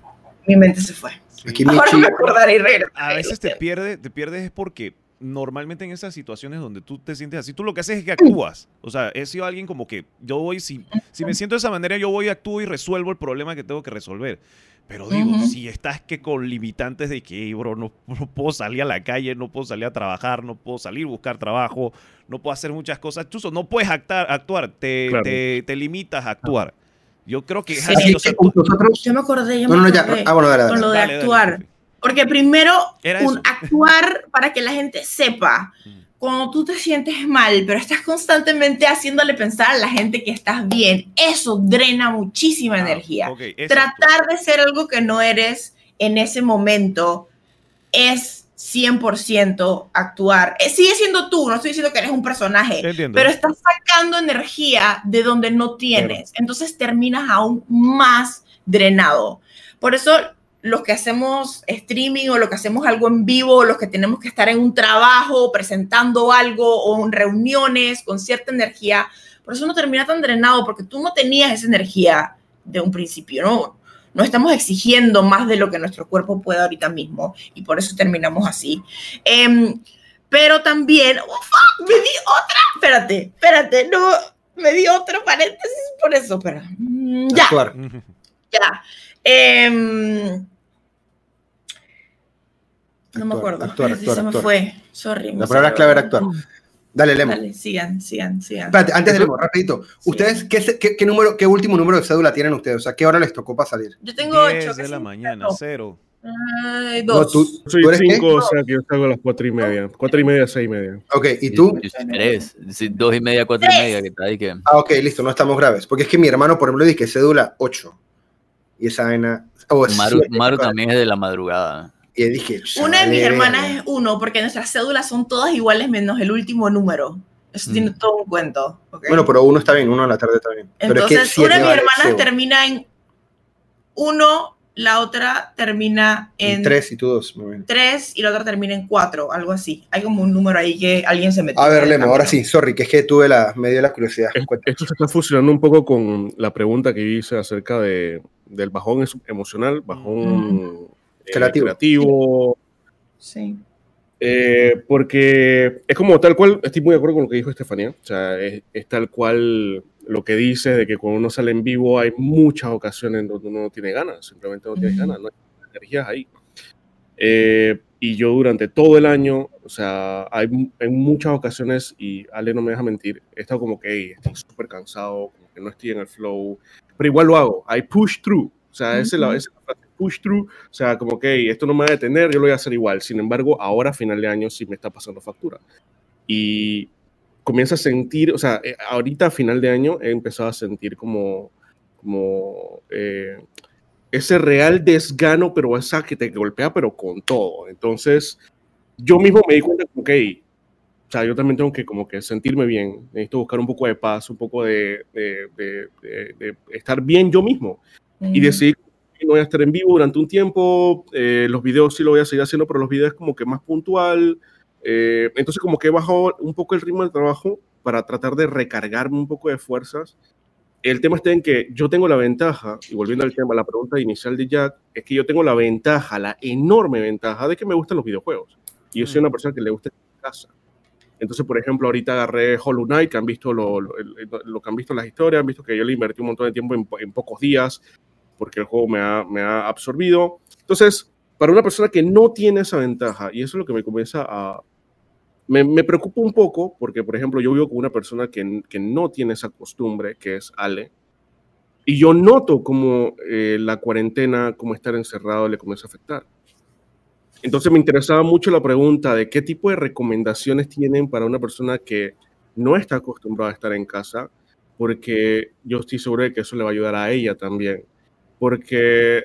mi mente se fue. Aquí Ahora Michi- me acordaré y regresaré. a veces te pierdes, te pierdes es porque normalmente en esas situaciones donde tú te sientes así, tú lo que haces es que actúas. O sea, he sido alguien como que yo voy, si, si me siento de esa manera, yo voy, actúo y resuelvo el problema que tengo que resolver. Pero digo, si estás que con limitantes de que, "Ey, bro, no, no puedo salir a la calle, no puedo salir a trabajar, no puedo salir a buscar trabajo, no puedo hacer muchas cosas, chuzo, no puedes actar, actuar, te, Claro. te, te limitas a actuar. Yo creo que es Sí. así, o sea, tú- Nosotros, Yo me acordé, yo no, me no, no, ya. acordé Ah, bueno, dale, dale. con lo de Dale, dale, actuar. Porque primero, un actuar para que la gente sepa. Mm. cuando tú te sientes mal, pero estás constantemente haciéndole pensar a la gente que estás bien, eso drena muchísima Ah, energía. ok, exacto. Tratar de ser algo que no eres en ese momento es 100% actuar. Eh, Sigue siendo tú, no estoy diciendo que eres un personaje, Entiendo. pero estás sacando energía de donde no tienes. Entonces terminas aún más drenado. Por eso los que hacemos streaming o lo que hacemos algo en vivo, o los que tenemos que estar en un trabajo, presentando algo o en reuniones con cierta energía, por eso no termina tan drenado, porque tú no tenías esa energía de un principio, ¿no? No estamos exigiendo más de lo que nuestro cuerpo puede ahorita mismo y por eso terminamos así. Em, pero también, oh, fuck, me di otra, espérate, espérate, no, me di otro paréntesis por eso, pero mm, ya, Actuar. ya. Em, no me acuerdo. actuar, actuar, se me fue. Sorry. La palabra clave era actuar. Dale, Lemo. Dale, sigan, sigan, sigan. Espérate, antes de Lemo, rapidito. ¿Ustedes qué, qué, qué número, qué último número de cédula tienen ustedes? O sea, ¿qué hora les tocó para salir? Yo tengo 10 ocho. de que la mañana, no. cero. Ay, No, dos. tú, Soy ¿tú eres qué? 5, o sea que yo salgo a las 4 y media. 4 y media, 6 y media. Ok, ¿y tú? Yo soy Tres, sí, dos y media, cuatro y media, que está ahí que... Ah, ok, listo, no estamos graves. Porque es que mi hermano, por ejemplo, dice que cédula 8. Y esa vaina. Oh, Maru, siete, Maru también es de la madrugada. Y dije. Una de mis "Chale, hermanas verga". es uno, porque nuestras cédulas son todas iguales menos el último número. Eso Mm. tiene todo un cuento. Bueno, pero uno está bien, uno a la tarde está bien. Pero es que Entonces, una de mis hermanas termina en uno, la otra termina en En tres y tú dos. muy bien. tres y la otra termina en cuatro, algo así. Hay como un número ahí que alguien se metió. A ver, Lemo, ahora sí, sorry, que es que tuve la, me dio la curiosidad. Es-. Esto se está fusionando un poco con la pregunta que hice acerca de, del bajón emocional, bajón eh, Creativo. creativo, Sí. eh, porque es como tal cual, estoy muy de acuerdo con lo que dijo Estefanía, o sea, es, es tal cual lo que dice de que cuando uno sale en vivo hay muchas ocasiones donde uno no tiene ganas, simplemente no tiene ganas, no hay energías ahí. Eh, y yo durante todo el año, o sea, hay en muchas ocasiones, y Ale no me deja mentir, he estado como que "Ey, estoy súper cansado, como que no estoy en el flow, pero igual lo hago, I push through, o sea, esa es la, esa es la push through, o sea, como que "Ey, esto no me va a detener, yo lo voy a hacer igual, sin embargo, ahora a final de año sí me está pasando factura. Y comienza a sentir, o sea, eh, ahorita a final de año he empezado a sentir como, como eh, ese real desgano, pero esa que te golpea, pero con todo. Entonces, yo mismo me di cuenta "Ey, o sea, yo también tengo que como que sentirme bien, necesito buscar un poco de paz, un poco de, de- de- de- estar bien yo mismo y Ujú. decidí que no voy a estar en vivo durante un tiempo, eh, los videos sí lo voy a seguir haciendo, pero los videos como que más puntual, eh, entonces como que he bajado un poco el ritmo del trabajo para tratar de recargarme un poco de fuerzas. El tema está en que yo tengo la ventaja, y volviendo al tema, la pregunta inicial de Jack, es que yo tengo la ventaja, la enorme ventaja de que me gustan los videojuegos. Y yo soy Mm. una persona que le gusta casa. Entonces, por ejemplo, ahorita agarré Hollow Knight, que han visto lo, lo- lo que han visto en las historias, han visto que yo le invertí un montón de tiempo en, en pocos días, porque el juego me ha, me ha absorbido. Entonces, para una persona que no tiene esa ventaja, y eso es lo que me comienza a... Me, me preocupa un poco, porque, por ejemplo, yo vivo con una persona que, que no tiene esa costumbre, que es Ale, y yo noto como eh, la cuarentena, como estar encerrado, le comienza a afectar. Entonces me interesaba mucho la pregunta de qué tipo de recomendaciones tienen para una persona que no está acostumbrada a estar en casa, porque yo estoy seguro de que eso le va a ayudar a ella también. Porque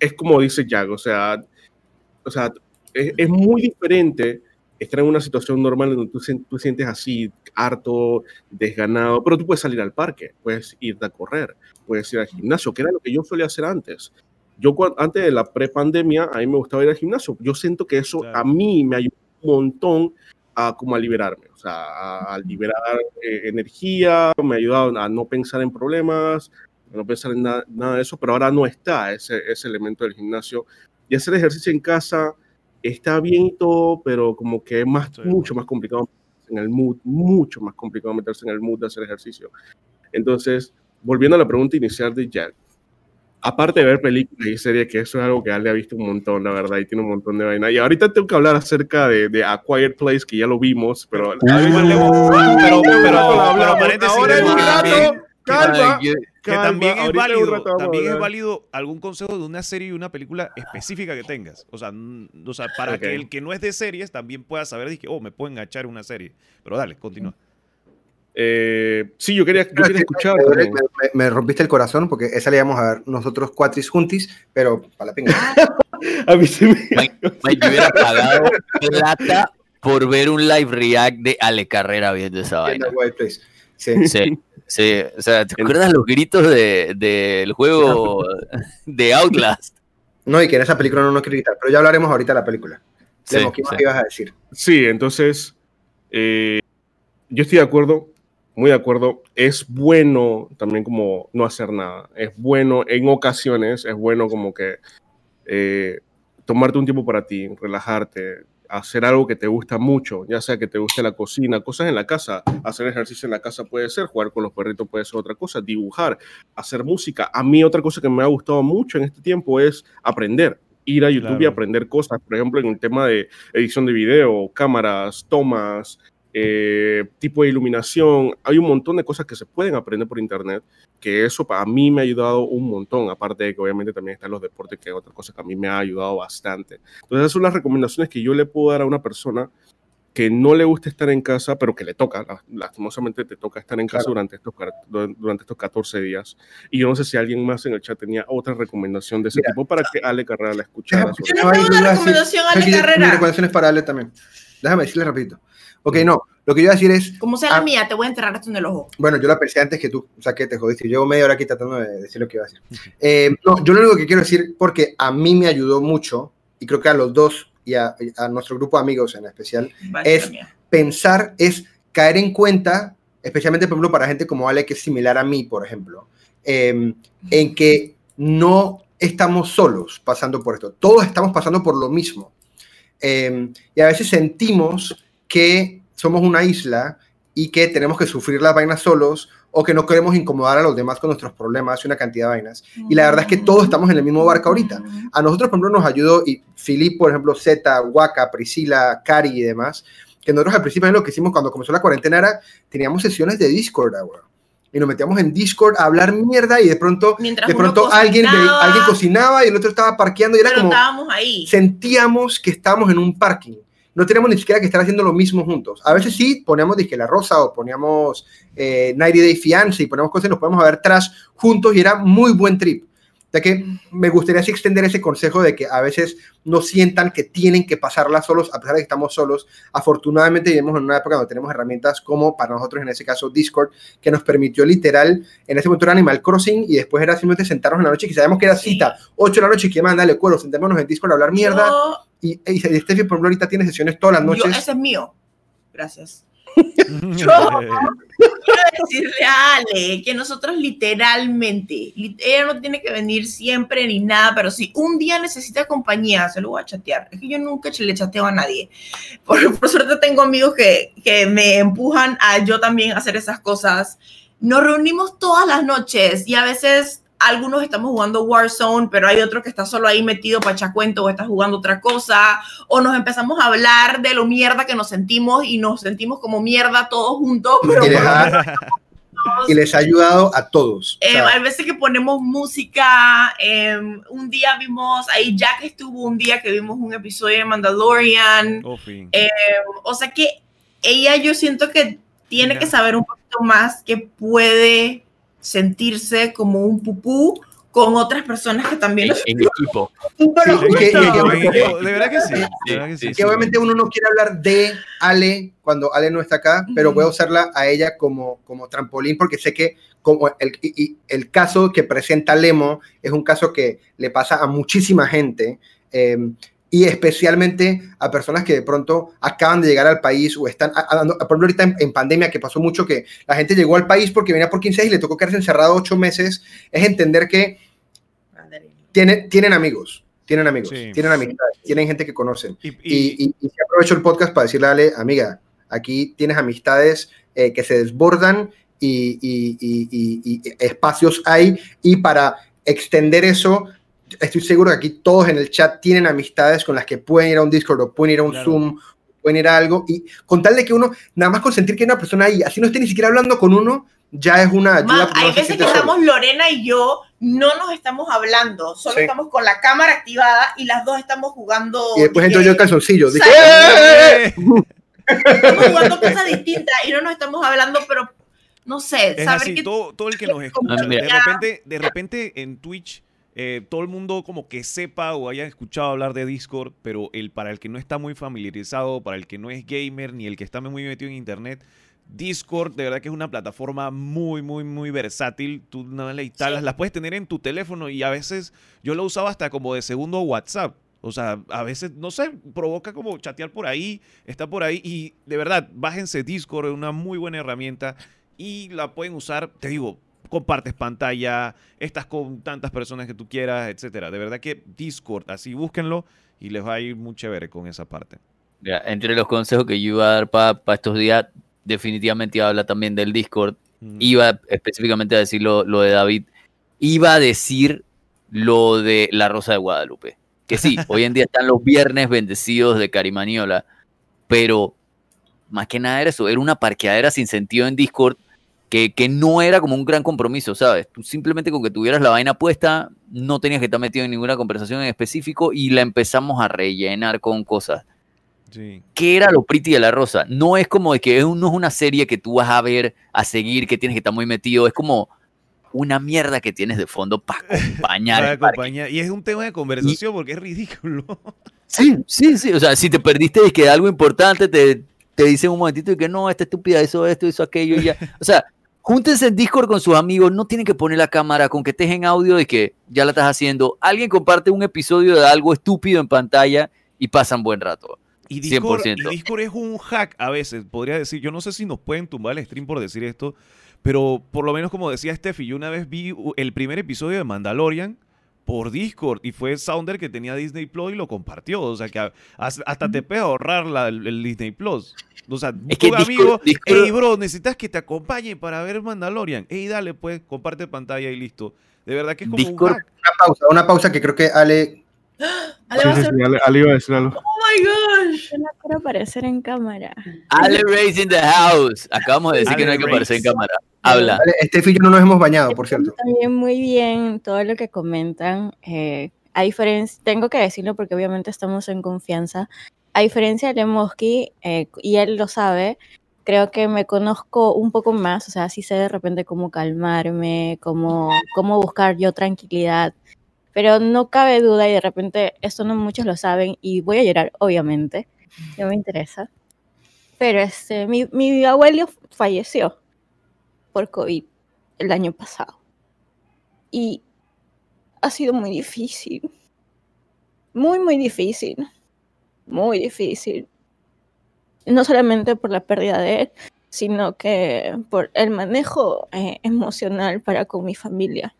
es como dice Jack, o sea, o sea es, es muy diferente estar en una situación normal donde tú, tú sientes así, harto, desganado, pero tú puedes salir al parque, puedes irte a correr, puedes ir al gimnasio, que era lo que yo solía hacer antes. Yo antes de la prepandemia, a mí me gustaba ir al gimnasio. Yo siento que eso Claro. a mí me ayudó un montón a como a liberarme, o sea, a, a liberar eh, energía, me ha ayudado a no pensar en problemas, a no pensar en na- nada de eso, pero ahora no está ese, ese elemento del gimnasio. Y hacer ejercicio en casa está bien y todo, pero como que es más, Sí. mucho más complicado en el mood, mucho más complicado meterse en el mood de hacer ejercicio. Entonces, volviendo a la pregunta inicial de Jack, aparte de ver películas y series, que eso es algo que Ale ha visto un montón, la verdad, y tiene un montón de vaina. Y ahorita tengo que hablar acerca de, de A Quiet Place, que ya lo vimos, pero... Pero, Que también- Calma. Ay, que- Que calma, también es un válido, rato vamos a también es hablar. válido algún consejo de una serie y una película específica que tengas. O sea, o sea para que el que no es de series también pueda saber, dije, oh, me puedo enganchar en una serie. Pero dale, continúa. Eh, sí, yo quería, yo quería escuchar me, me- me rompiste el corazón porque esa le íbamos a ver nosotros cuatris juntis, pero para la pinga. A mí sí me... Mike, Mike, yo hubiera pagado plata por ver un live react de Ale Carrera viendo esa In vaina. Sí. Sí, sí. O sea, ¿te acuerdas los gritos de- del juego de Outlast? No, y que en esa película no nos quiero quitar, pero ya hablaremos ahorita de la película. Sí, ¿qué más sí. ibas a decir? Sí, entonces, eh, yo estoy de acuerdo, muy de acuerdo. Es bueno también como no hacer nada. Es bueno en ocasiones, es bueno como que eh, tomarte un tiempo para ti, relajarte, hacer algo que te gusta mucho, ya sea que te guste la cocina, cosas en la casa, hacer ejercicio en la casa puede ser, jugar con los perritos puede ser otra cosa, dibujar, hacer música. A mí otra cosa que me ha gustado mucho en este tiempo es aprender, ir a YouTube y aprender cosas, por ejemplo, en el tema de edición de video, cámaras, tomas, eh, tipo de iluminación. Hay un montón de cosas que se pueden aprender por internet, que eso para mí me ha ayudado un montón, aparte de que obviamente también están los deportes, que es otra cosa que a mí me ha ayudado bastante. Entonces, esas son las recomendaciones que yo le puedo dar a una persona que no le gusta estar en casa, pero que le toca, la- lastimosamente te toca estar en casa Claro. durante, estos, durante estos 14 días. Y yo no sé si alguien más en el chat tenía otra recomendación de ese Mira. tipo para que Ale Carrera la escuchara. Yo no tengo una recomendación a Aquí la Mi carrera. recomendación es para Ale también. Déjame decirle rapidito. Ok, no, lo que yo iba a decir es, Como sea la Ah. mía, te voy a enterrar esto en el ojo. bueno, yo la pensé antes que tú, o sea, que te jodiste. Llevo media hora aquí tratando de decir lo que iba a decir. Eh, no, yo lo único que quiero decir, porque a mí me ayudó mucho, y creo que a los dos y a, a nuestro grupo de amigos en especial, Vale, Es- pensar es caer en cuenta, especialmente por ejemplo para gente como Ale, que es similar a mí, por ejemplo, eh, en que no estamos solos pasando por esto, todos estamos pasando por lo mismo. Eh, y a veces sentimos que somos una isla y que tenemos que sufrir las vainas solos o que no queremos incomodar a los demás con nuestros problemas y una cantidad de vainas. Y la verdad es que todos estamos en el mismo barco ahorita. A nosotros, por ejemplo, nos ayudó, y Filip, por ejemplo, Zeta, Waka, Priscila, Cari y demás, que nosotros al principio lo que hicimos cuando comenzó la cuarentena era, teníamos sesiones de Discord, ah, weón. y nos metíamos en Discord a hablar mierda y de pronto, Mientras de pronto alguien, alguien cocinaba y el otro estaba parqueando y era como, estábamos ahí. sentíamos que estábamos en un parking. No teníamos ni siquiera que estar haciendo lo mismo juntos. A veces sí poníamos disque la rosa o poníamos eh, 90 Day Fiance y poníamos cosas y nos podemos ver tras juntos y era muy buen trip. Ya que me gustaría así extender ese consejo de que a veces no sientan que tienen que pasarla solos a pesar de que estamos solos. Afortunadamente vivimos en una época donde tenemos herramientas como para nosotros en ese caso Discord que nos permitió literal, en ese momento era Animal Crossing y después era simplemente sentarnos en la noche que sabíamos que era cita, 8 de la noche y que dale cuero, sentémonos en Discord a hablar mierda. Y, y Steffi, por ejemplo, ahorita tiene sesiones todas las yo- noches. ese es mío. Gracias. Quiero decirle a Ale que nosotros literalmente, li- ella no tiene que venir siempre ni nada, pero si un día necesita compañía, se lo voy a chatear. Es que yo nunca le chateo a nadie. Por, por suerte tengo amigos que, que me empujan a yo también hacer esas cosas. Nos reunimos todas las noches y a veces algunos estamos jugando Warzone, pero hay otro que está solo ahí metido para echar cuento o está jugando otra cosa, o nos empezamos a hablar de lo mierda que nos sentimos y nos sentimos como mierda todos juntos, pero Y les ha, y les ha ayudado a todos. O eh, sea, hay veces que ponemos música. eh, un día vimos, ahí Jack estuvo un día que vimos un episodio de Mandalorian. Oh. Eh, O sea que ella, yo siento que tiene Ya. que saber un poquito más que puede sentirse como un pupú con otras personas que también En, lo en equipo. De verdad que sí. De verdad que sí. que obviamente uno no quiere hablar de Ale cuando Ale no está acá, pero voy a usarla a ella como, como trampolín porque sé que como el, y- y el caso que presenta Lemo es un caso que le pasa a muchísima gente eh, y especialmente a personas que de pronto acaban de llegar al país o están, a- a- por ejemplo ahorita en, en pandemia que pasó mucho que la gente llegó al país porque venía por 15 días y le tocó quedarse encerrado ocho meses, es entender que tiene, tienen amigos, tienen amigos, Sí. tienen amistades, tienen gente que conocen. Y, Y, y- y, aprovecho el podcast para decirle Ale, amiga, aquí tienes amistades eh, que se desbordan y, y- y- y- y espacios hay. Y para extender eso, estoy seguro que aquí todos en el chat tienen amistades con las que pueden ir a un Discord o pueden ir a un Claro. Zoom, pueden ir a algo. Y con tal de que uno, nada más con sentir que hay una persona ahí, así no esté ni siquiera hablando con uno, ya es una ayuda. Porque hay veces que solo. estamos Lorena y yo, no nos estamos hablando, solo Sí. estamos con la cámara activada y las dos estamos jugando. Y después entro yo en calzoncillo. Dije, ¿Sabes? "Eh". Estamos jugando cosas distintas y no nos estamos hablando, pero no sé, Es saber así, que todo, todo el que nos escucha, Ah, mira. de repente, de repente en Twitch, eh, todo el mundo como que sepa o haya escuchado hablar de Discord, pero el, para el que no está muy familiarizado, para el que no es gamer, ni el que está muy metido en internet, Discord de verdad que es una plataforma muy, muy, muy versátil. Tú no la instalas, Sí. la puedes tener en tu teléfono y a veces yo lo usaba hasta como de segundo WhatsApp. O sea, a veces, no sé, provoca como chatear por ahí, está por ahí y de verdad, bájense Discord, es una muy buena herramienta y la pueden usar, te digo, compartes pantalla, estás con tantas personas que tú quieras, etcétera. De verdad que Discord, así búsquenlo y les va a ir muy chévere con esa parte. Mira, entre los consejos que yo iba a dar para estos días, definitivamente iba a hablar también del Discord. Mm. Iba específicamente a decir lo, lo de David. Iba a decir lo de la Rosa de Guadalupe. Que sí, hoy en día están los viernes bendecidos de Carimaniola, pero más que nada era eso, era una parqueadera sin sentido en Discord que, que no era como un gran compromiso, ¿sabes? Tú simplemente con que tuvieras la vaina puesta, no tenías que estar metido en ninguna conversación en específico y la empezamos a rellenar con cosas. Sí. ¿Qué era lo Pretty de la Rosa? No es como de que es no es una serie que tú vas a ver, a seguir, que tienes que estar muy metido. Es como una mierda que tienes de fondo para acompañar. Para. Y es un tema de conversación porque es ridículo. Sí, sí, sí. O sea, si te perdiste de que algo importante, te, te dicen un momentito y que no, esta estúpida hizo esto, hizo aquello y ya. O sea, júntense en Discord con sus amigos, no tienen que poner la cámara, con que estés en audio de que ya la estás haciendo. Alguien comparte un episodio de algo estúpido en pantalla y pasan buen rato. Y Discord, y 100%. Discord es un hack a veces, podría decir. Yo no sé si nos pueden tumbar el stream por decir esto, pero por lo menos como decía Steffi, yo una vez vi el primer episodio de Mandalorian por Discord y fue Sounder que tenía Disney Plus y lo compartió. O sea que hasta te puede ahorrar la- el, Disney Plus. O sea, Es que tu amigo, hey bro, necesitas que te acompañe para ver Mandalorian. Hey, dale pues, comparte pantalla y listo. De verdad que es como Discord- un hack. Una pausa, una pausa que creo que Ale. Ale Sí, va a sí, ser- sí, Ale, Ale iba a decir algo. Oh my gosh. Yo no quiero aparecer en cámara. Ale Reyes in the house. Acabamos de decir que no hay Ale que aparecer en cámara. Habla. Ale, Steffi y yo no nos hemos bañado, por cierto. También muy bien todo lo que comentan. eh, a diferencia, tengo que decirlo porque obviamente estamos en confianza. A diferencia de Lemoski, eh, y él lo sabe, creo que me conozco un poco más. O sea, sí sé de repente cómo calmarme, cómo, cómo buscar yo tranquilidad. Pero no cabe duda, y de repente esto no muchos lo saben, y voy a llorar, obviamente. No me interesa. Pero este, mi, mi abuelo falleció por COVID el año pasado. Y ha sido muy difícil. Muy, muy difícil. Muy difícil. No solamente por la pérdida de él, sino que por el manejo eh, emocional para con mi familia.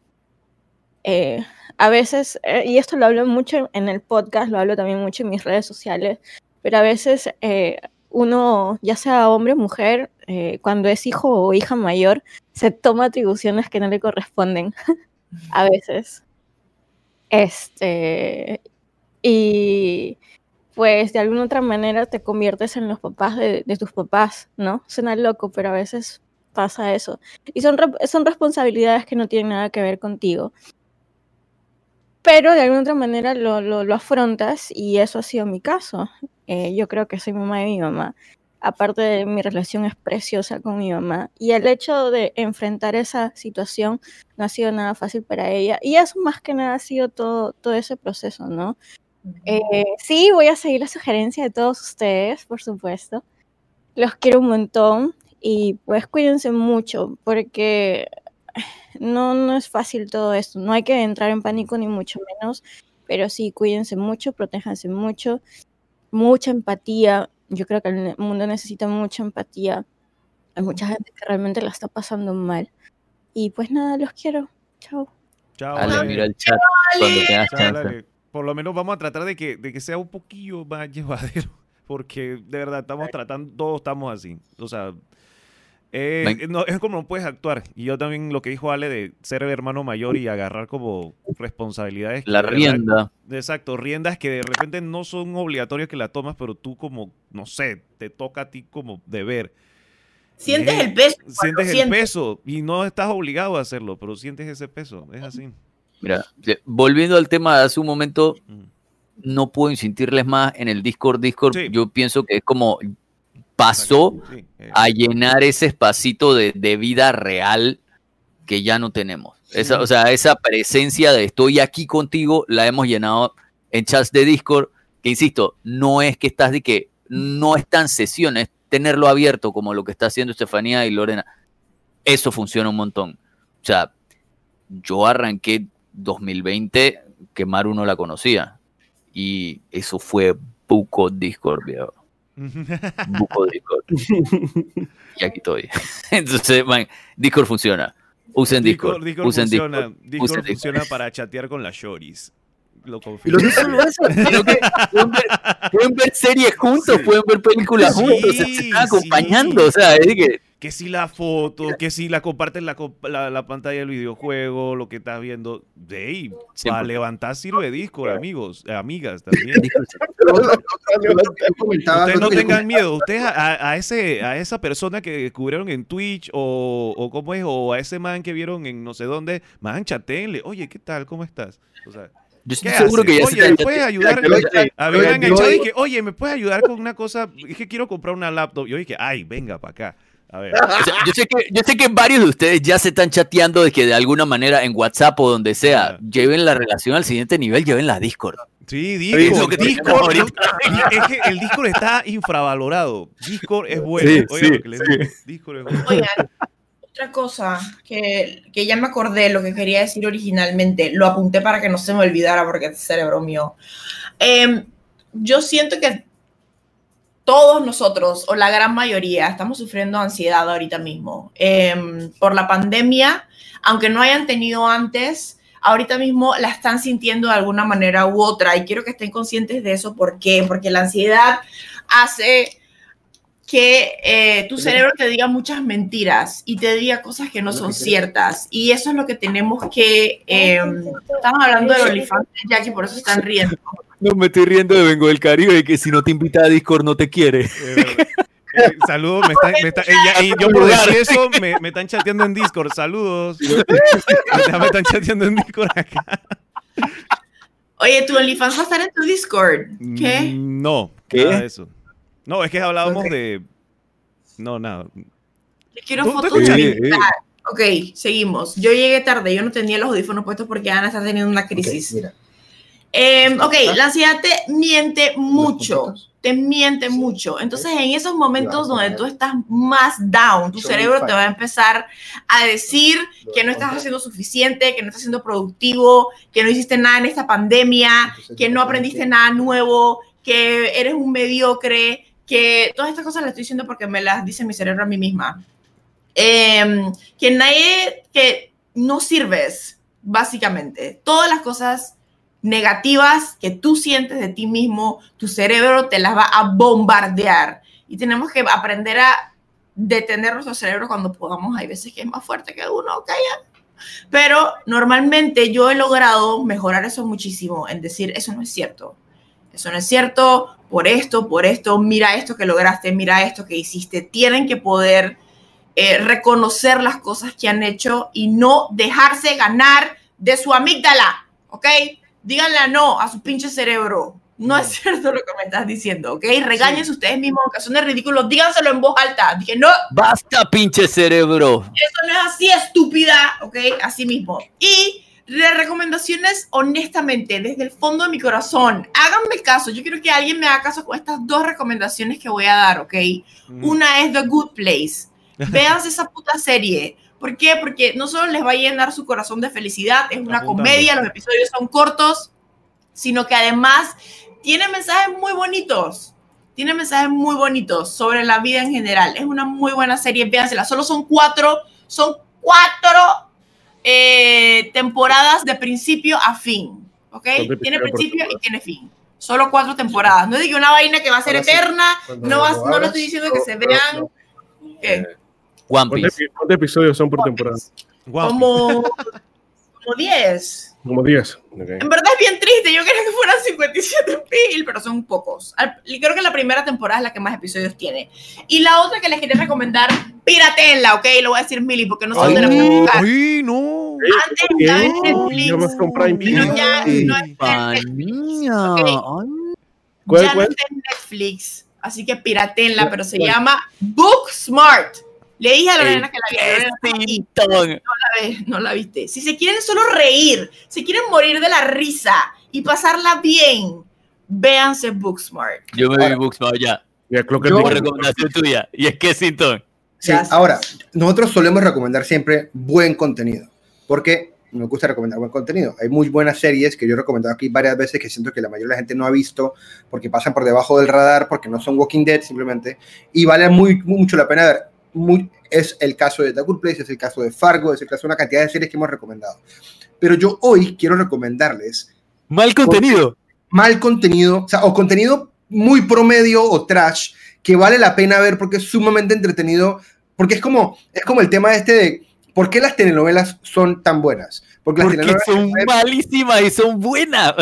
Eh, a veces, eh, y esto lo hablo mucho en el podcast, lo hablo también mucho en mis redes sociales, pero a veces eh, uno, ya sea hombre o mujer, eh, cuando es hijo o hija mayor, se toma atribuciones que no le corresponden a veces. Este, y pues de alguna otra manera te conviertes en los papás de, de tus papás, ¿no? Suena loco, pero a veces pasa eso. Y son, son responsabilidades que no tienen nada que ver contigo. Pero de alguna otra manera lo, lo, lo afrontas y eso ha sido mi caso. Eh, yo creo que soy mamá de mi mamá. Aparte de mi relación es preciosa con mi mamá. Y el hecho de enfrentar esa situación no ha sido nada fácil para ella. Y eso más que nada ha sido todo, todo ese proceso, ¿no? Eh, sí, voy a seguir la sugerencia de todos ustedes, por supuesto. Los quiero un montón y pues cuídense mucho porque no, no es fácil todo esto. No hay que entrar en pánico ni mucho menos, pero sí, cuídense mucho, protéjanse mucho, mucha empatía. Yo creo que el mundo necesita mucha empatía. Hay mucha gente que realmente la está pasando mal. Y pues nada, los quiero. Chao. Chao. Ale, mira el chat cuando tengas chance. Por lo menos vamos a tratar de que, de que sea un poquillo más llevadero. Porque de verdad estamos tratando, todos estamos así. O sea, eh, no, es como no puedes actuar. Y yo también lo que dijo Ale de ser el hermano mayor y agarrar como responsabilidades. que La rienda. Exacto, riendas que de repente no son obligatorias que la tomas, pero tú como, no sé, te toca a ti como deber. Sientes Eh, el peso. Sientes el sientes. peso y no estás obligado a hacerlo, pero sientes ese peso. Es así. Mira, volviendo al tema de hace un momento, no puedo insistirles más en el Discord. Discord, Sí. yo pienso que es como pasó eh, a llenar ese espacito de, de vida real que ya no tenemos. Esa, o sea, esa presencia de estoy aquí contigo la hemos llenado en chats de Discord, que insisto, no es que estás de que no están sesiones, tenerlo abierto como lo que está haciendo Estefanía y Lorena. Eso funciona un montón. O sea, yo arranqué 2020 que Maru no la conocía y eso fue buco Discord, viejo. Buco Discord. Y aquí estoy. Entonces, man, Discord funciona. Usen Discord. Discord, Discord usen funciona, Discord. Discord usen Discord. funciona para chatear con las shoris. Lo no que pueden ver, pueden ver series juntos, pueden ver películas juntos, se, se están sí. acompañando. O sea, es que Que si la foto, que si la comparten la, la, la pantalla del videojuego, lo que estás viendo. Hey, para 100%. levantar sirve Discord, amigos, eh, amigas también. Ustedes no tengan miedo. Ustedes a, a- a ese, a esa persona que descubrieron en Twitch o, o cómo es, o a ese man que vieron en no sé dónde, man, chatenle. Oye, ¿qué tal? ¿Cómo estás? O sea, Yo ¿qué estoy seguro que ya Oye, se ¿me puedes ayudar? Yo- que, oye, ¿me puedes ayudar con una cosa? Es que quiero comprar una laptop. Yo dije, ay, venga para acá. A ver. O sea, yo, sé que, yo sé que varios de ustedes ya se están chateando de que de alguna manera en WhatsApp o donde sea, lleven la relación al siguiente nivel, lleven la Discord. Sí, Discord. es que el Discord está infravalorado. Discord es bueno. Sí, Oigan sí, que les digo. Discord es bueno. Oigan, otra cosa que, que ya me acordé lo que quería decir originalmente, lo apunté para que no se me olvidara porque es cerebro mío. Em, yo siento que todos nosotros, o la gran mayoría, estamos sufriendo ansiedad ahorita mismo. Em, por la pandemia, aunque no hayan tenido antes, ahorita mismo la están sintiendo de alguna manera u otra. Y quiero que estén conscientes de eso. ¿Por qué? Porque la ansiedad hace que eh, tu cerebro te diga muchas mentiras y te diga cosas que no son ciertas. Y eso es lo que tenemos que... Eh, estamos hablando de OnlyFans, ya que por eso están riendo. No me estoy riendo de Vengo del Caribe, que si no te invita a Discord no te quiere. Eh, eh, saludos, me están, me están- eh, ya- y yo por decir eso me, me están chateando en Discord. Saludos. Ya me están chateando en Discord acá. Oye, tu OnlyFans va a estar en tu Discord. ¿Qué? Mm, No, ¿Qué? nada de eso. No, es que hablábamos de. No, nada. Yo quiero ¿Tú- tú fotos de. Ok, seguimos. Yo llegué tarde, yo no tenía los audífonos puestos porque Ana está teniendo una crisis. mira. Eh, ok, la ansiedad te miente mucho, te miente mucho. Entonces, en esos momentos donde tú estás más down, tu cerebro te va a empezar a decir que no estás haciendo suficiente, que no estás siendo productivo, que no hiciste nada en esta pandemia, que no aprendiste nada nuevo, que eres un mediocre, que todas estas cosas las estoy diciendo porque me las dice mi cerebro a mí misma. Em, que nadie, que no sirves, básicamente. Todas las cosas negativas que tú sientes de ti mismo, tu cerebro te las va a bombardear. Y tenemos que aprender a detener nuestro cerebro cuando podamos. Hay veces que es más fuerte que uno, calla. Pero normalmente yo he logrado mejorar eso muchísimo en decir, eso no es cierto. Eso no es cierto por esto, por esto, mira esto que lograste, mira esto que hiciste. Tienen que poder eh, reconocer las cosas que han hecho y no dejarse ganar de su amígdala, ¿ok? Díganle a no a su pinche cerebro. No es cierto lo que me estás diciendo, ¿ok? Regáñense ustedes mismos, aunque son de ridículo, díganselo en voz alta. Dije, no, Basta, pinche cerebro. eso no es así, estúpida, ¿ok? Así mismo. Y de recomendaciones, honestamente, desde el fondo de mi corazón, háganme caso. Yo quiero que alguien me haga caso con estas dos recomendaciones que voy a dar, ¿ok? Mm. Una es The Good Place. Véanse esa puta serie. ¿Por qué? Porque no solo les va a llenar su corazón de felicidad, es una Apuntando. comedia, los episodios son cortos, sino que además tiene mensajes muy bonitos. Tiene mensajes muy bonitos sobre la vida en general. Es una muy buena serie, véansela. Solo son cuatro, son cuatro eh, temporadas de principio a fin. ¿Ok? Tiene principio y tiene fin. Solo cuatro temporadas. No que una vaina que va a ser Ahora eterna. No, vas- no lo estoy diciendo que se no, vean. no, ¿qué? One ¿Cuántos Piece. cuántos episodios son por One temporada? Como, como 10. Como 10. ok. En verdad es bien triste. Yo quería que fueran 57 mil, pero son pocos. Creo que la primera temporada es la que más episodios tiene. Y la otra que les quería recomendar, piratenla, ¿ok? Lo voy a decir Mili porque no sé dónde la pueden buscar. ay, no. Antes estaba en Bien. Netflix, pero Video. ya no está en Netflix. Panía. Ok. Ay, ¿Cuál, ya cuál? no está en Netflix, así que piratenla, pero se ¿Cuál? llama Book Smart. Le dije a Lorena que la Qué no la ve- no la viste. Si se quieren solo reír, si quieren morir de la risa y pasarla bien, véanse Booksmart. Yo me vi Booksmart ya. Ya creo que Yo- digo- recomendación tuya. Y es que Sinton. Sí, ahora, nosotros solemos recomendar siempre buen contenido, porque nos gusta recomendar buen contenido. Hay muy buenas series que yo he recomendado aquí varias veces que siento que la mayoría de la gente no ha visto porque pasan por debajo del radar, porque no son Walking Dead simplemente, y vale muy, mucho la pena ver. Muy- es el caso de The Good Place, es el caso de Fargo, es el caso de una cantidad de series que hemos recomendado. Pero yo hoy quiero recomendarles Mal contenido. mal contenido, o sea, o contenido muy promedio o trash que vale la pena ver porque es sumamente entretenido, porque es como, es como el tema este de ¿por qué las telenovelas son tan buenas? Porque las telenovelas son pueden- malísimas y son buenas.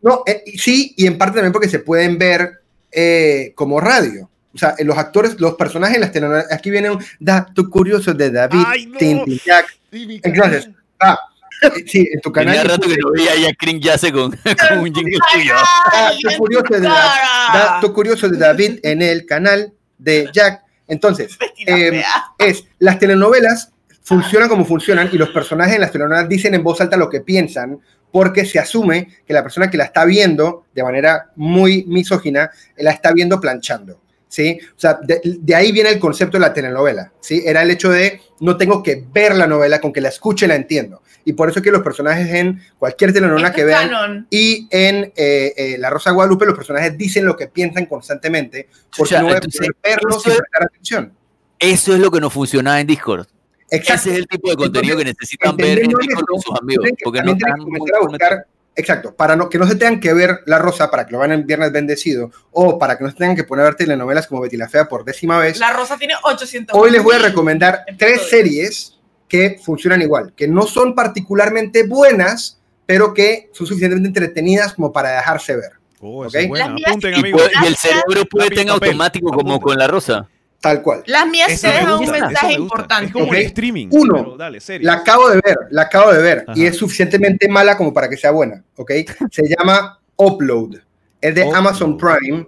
no, eh, sí, y en parte también porque se pueden ver eh, como radio. O sea, los actores, los personajes en las telenovelas, aquí viene un dato curioso de David Ay, no. Tintin Jack. Entonces, ah, eh, sí, en tu canal. Tenía rato que no veía ya Crin Yace con, con un jingle tuyo. ¡Ay, Dato curioso, tu de, dato curioso de David en el canal de Jack. Entonces, eh, fea. es las telenovelas funcionan como funcionan y los personajes en las telenovelas dicen en voz alta lo que piensan porque se asume que la persona que la está viendo de manera muy misógina la está viendo planchando. ¿Sí? O sea, de, de ahí viene el concepto de la telenovela, ¿sí? Era el hecho de no tengo que ver la novela, con que la escuche la entiendo. Y por eso es que los personajes en cualquier telenovela que vean canon. y en eh, eh, La Rosa de Guadalupe los personajes dicen lo que piensan constantemente porque sea, no voy a entonces, poder verlos sin es- prestar atención. Eso es lo que nos funcionaba en Discord. Exacto. Ese es el tipo de contenido Entonces, que necesitan ver en Discord con sus amigos. Porque no están a buscar, exacto, para no, que no se tengan que ver La Rosa para que lo vean en Viernes Bendecido o para que no se tengan que poner a ver telenovelas como Betty la Fea por décima vez. La Rosa tiene 800 Hoy les voy a recomendar tres series que funcionan igual, que no son particularmente buenas, pero que son suficientemente entretenidas como para dejarse ver. Oh, esa Ok. es buena. Apunten, Y, amigos. puede- y el cerebro puede estar en papel. automático como con la rosa. Tal cual. Las mías se dejan un gusta, mensaje me importante. Es como streaming. Uno. dale. La acabo de ver, la acabo de ver y es suficientemente mala como para que sea buena, ¿ok? Se llama Upload, es de. Amazon Prime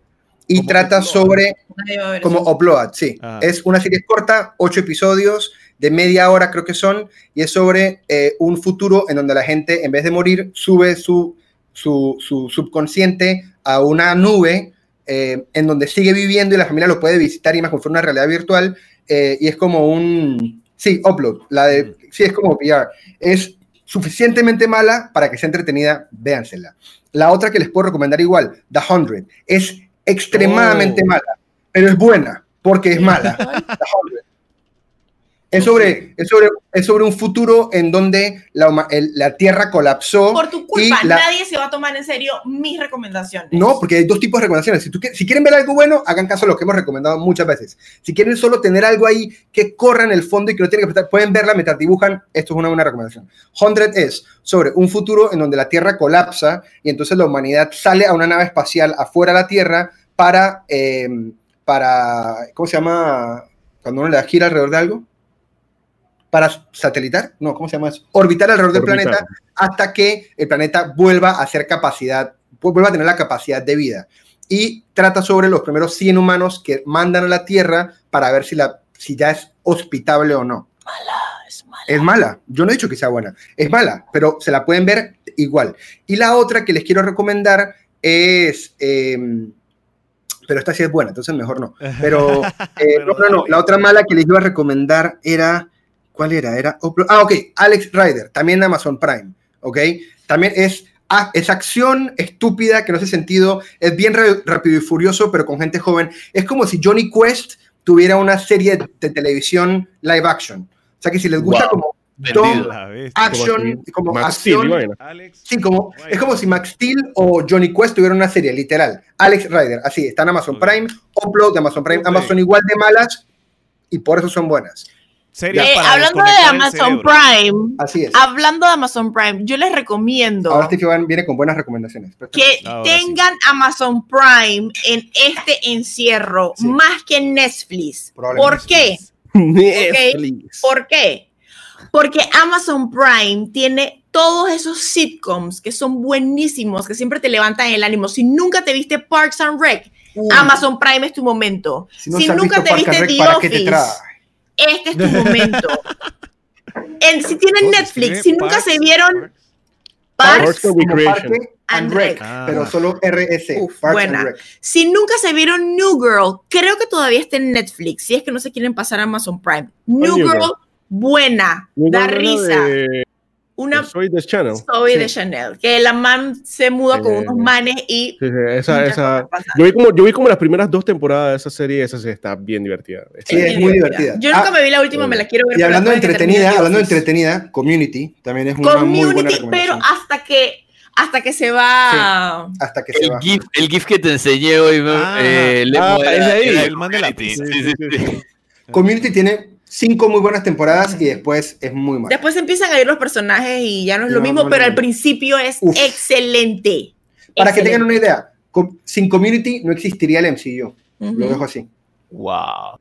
y ¿Cómo trata Upload? sobre como eso. Upload, sí. Ajá. Es una serie corta, ocho episodios de media hora creo que son y es sobre eh, un futuro en donde la gente en vez de morir sube su, su, su subconsciente a una nube eh, en donde sigue viviendo y la familia lo puede visitar y más como fuera una realidad virtual eh, y es como un, sí, upload, la de, sí, es como VR, es suficientemente mala para que sea entretenida, véansela. La otra que les puedo recomendar igual, The Hundred, es extremadamente Oh. mala, pero es buena porque es mala. Es sobre, es, sobre, es sobre un futuro en donde la, el- la Tierra colapsó. Por tu culpa, la- nadie se va a tomar en serio mis recomendaciones. No, porque hay dos tipos de recomendaciones. Si, tú si quieren ver algo bueno, hagan caso a lo que hemos recomendado muchas veces. Si quieren solo tener algo ahí que corra en el fondo y que no tienen que prestar, pueden verla mientras dibujan. Esto es una buena recomendación. 100 es sobre un futuro en donde la Tierra colapsa y entonces la humanidad sale a una nave espacial afuera de la Tierra para, eh, para ¿cómo se llama? Cuando uno le da gira alrededor de algo. Para satelitar, no, ¿cómo se llama eso? Orbitar alrededor del Orbitar. planeta hasta que el planeta vuelva a ser capacidad, vuelva a tener la capacidad de vida. Y trata sobre los primeros 100 humanos que mandan a la Tierra para ver si, la, si ya es hospitable o no. Es mala. Es mala. Yo no he dicho que sea buena. Es mala, pero se la pueden ver igual. Y la otra que les quiero recomendar es... em, pero esta sí es buena, entonces mejor no. Pero, eh, Pero no, no, no. La otra mala que les iba a recomendar era. ¿Cuál era? Era. Ah, ok. Alex Rider, también de Amazon Prime. Ok. También es, ah, es acción estúpida que no hace sentido. Es bien rápido y furioso, pero con gente joven. Es como si Johnny Quest tuviera una serie de televisión live action. O sea que si les gusta Wow. como bestia. action, como Max acción. Alex. Sí, como, es como si Max Steel o Johnny Quest tuvieran una serie, literal. Alex Rider, así, está en Amazon. Prime, Upload de Amazon Prime. Amazon igual de malas y por eso son buenas. Series Eh, para hablando de Amazon. Prime, Así es. hablando de Amazon Prime, yo les recomiendo Ahora Steve viene con buenas recomendaciones. que Ahora sí. tengan Amazon Prime en este encierro Sí. más que Netflix. ¿Por qué? Netflix. ¿Por qué? Porque Amazon Prime tiene todos esos sitcoms que son buenísimos, que siempre te levantan el ánimo. Si nunca te viste Parks and Rec, Amazon Prime es tu momento. Si no nunca visto te Park and viste Rec, The ¿para qué te Office? Este es tu momento. En- si tienen ¿Cómo se Netflix, si nunca Parks- se vieron Parks Parks and Rec. Ah. pero solo RS. Uf, Parks buena. Rec. Si nunca se vieron New Girl, creo que todavía está en Netflix, si es que no se quieren pasar a Amazon Prime. New, New Girl, Girl? buena, New da Girl risa. de- Una Soy de Channel. story Sí. de Chanel, que la man se muda con unos manes y Sí, sí, esa, esa, yo, vi como, yo vi como las primeras dos temporadas de esa serie, esa sí está bien divertida. Sí, es muy divertida. Yo nunca Ah, me vi la última, me la quiero ver. Y hablando de entretenida, hablando de entretenida, Community también es una muy buena Community, pero hasta que hasta que se va Hasta que se El va. GIF, el GIF que te enseñé hoy, Ah, eh, Lemo, ah, es ahí. El man de la Sí, pizza. sí, sí, sí. Community tiene cinco muy buenas temporadas y después es muy mala. Después empiezan a ir los personajes y ya no es lo mismo, no, pero no, al principio es Uf. excelente. Para que tengan una idea, sin Community no existiría el MCU. Lo Ujú. dejo así. Wow.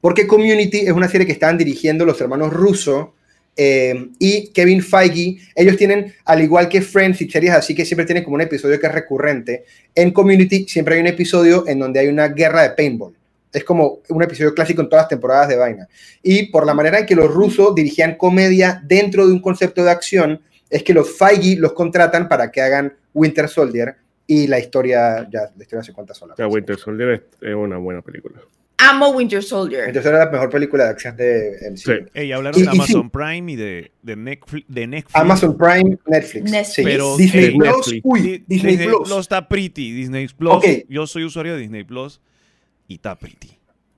Porque Community es una serie que estaban dirigiendo los hermanos Russo eh, y Kevin Feige. Ellos tienen, al igual que Friends y series así, que siempre tienen como un episodio que es recurrente. En Community siempre hay un episodio en donde hay una guerra de paintball. Es como un episodio clásico en todas las temporadas de Vaina. Y por la manera en que los rusos dirigían comedia dentro de un concepto de acción, es que los Feige los contratan para que hagan Winter Soldier y la historia, ya, la historia se cuenta sola. O sea, Winter Soldier es, es una buena película. Amo Winter Soldier. Entonces era la mejor película de acción de MCU. Sí. Ey, hablaron Y- de sí. Amazon Prime y de, de, Netflix, de Netflix. Amazon Prime, Netflix. Netflix. sí. Pero- Disney eh, Plus, Netflix. uy, Di- Disney, Plus. está pretty. Disney Plus. Ok. Yo soy usuario de Disney Plus y está.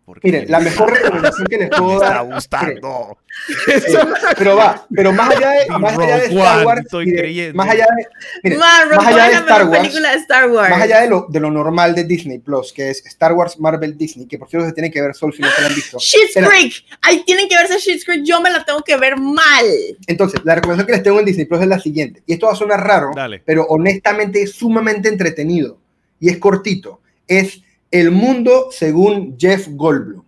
Porque Miren, la mejor recomendación que les me puedo está dar. gustando. Sí, pero va, pero más allá de, más allá de Star Wars, estoy y de- creyendo. más allá de, miren, Man, más allá de la Star Wars, película de Star Wars. más allá de lo, de lo normal de Disney Plus, que es Star Wars, Marvel, Disney, que por cierto se tienen que ver solo si no se lo han visto. Espera. Creek. Ahí tienen que verse Schitt's Creek. Yo me la tengo que ver mal. Entonces, la recomendación que les tengo en Disney Plus es la siguiente. Y esto va a sonar raro, Dale. pero honestamente es sumamente entretenido y es cortito. Es El Mundo según Jeff Goldblum.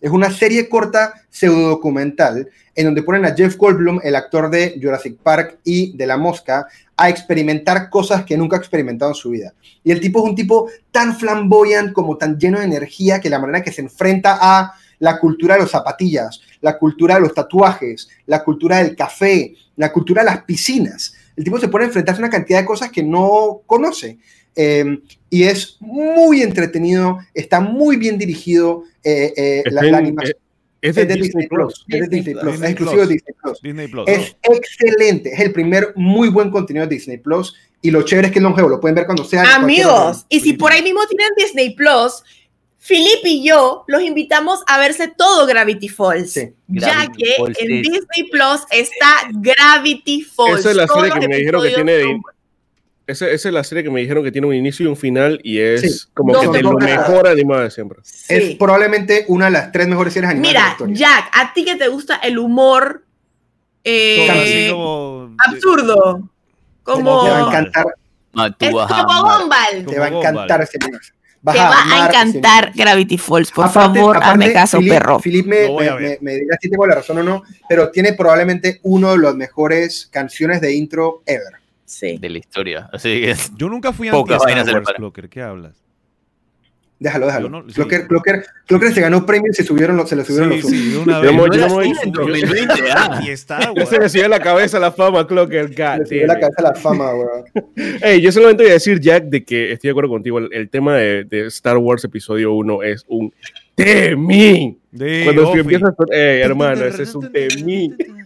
Es una serie corta pseudodocumental en donde ponen a Jeff Goldblum, el actor de Jurassic Park y de La Mosca, a experimentar cosas que nunca ha experimentado en su vida. Y el tipo es un tipo tan flamboyant como tan lleno de energía que la manera que se enfrenta a la cultura de los zapatillas, la cultura de los tatuajes, la cultura del café, la cultura de las piscinas. El tipo se pone a enfrentarse a una cantidad de cosas que no conoce. Eh, y es muy entretenido, está muy bien dirigido. eh, eh, la, Está en- la animación Es de es de Disney Plus. Es de Disney Plus. Disney es exclusivo de Plus. Disney Plus. Disney Plus. Es excelente, es el primer muy buen contenido de Disney Plus. Y lo chévere es que es longevo, lo pueden ver cuando sea. Amigos, y si por ahí mismo tienen Disney Plus, Philip y yo los invitamos a verse todo Gravity Falls. Sí. Ya Gravity que Falls, en sí. Disney Plus está Gravity Falls. Esa es la serie que me dijeron que tiene son- Esa, esa es la serie que me dijeron que tiene un inicio y un final y es Sí. como que de lo temporadas. mejor animado de siempre. Sí. Es probablemente una de las tres mejores series animadas de la Mira, historia. Jack, a ti que te gusta el humor eh, Como absurdo, como Te va a encantar, es a como. Gumball. te va a encantar ese. Vas Te va a amar ese encantar. Gravity Falls, por Aparte- favor, aparte, hazme caso, Philip- perro. Philip me, Lo a me- me- me dirá si tengo la razón o no, pero tiene probablemente uno de los mejores canciones de intro ever. Sí. de la historia. Así que Yo nunca fui Pocas anti vainas Star Wars. Clocker. ¿Qué hablas? Déjalo, déjalo. No- sí. Clocker, Clocker- Clocker se ganó premios y se subieron los, se le subieron Sí, los sí, de una vez. no yo en 2020, ah. Y se le subió la cabeza la fama, Clocker. God Se le subió la cabeza a la fama, weón. Ey, yo solamente voy a decir, Jack, de que estoy de acuerdo contigo. El, el tema de, de Star Wars Episodio 1 es un temín. Cuando empiezas a... Eh, hermano, ese es un temín.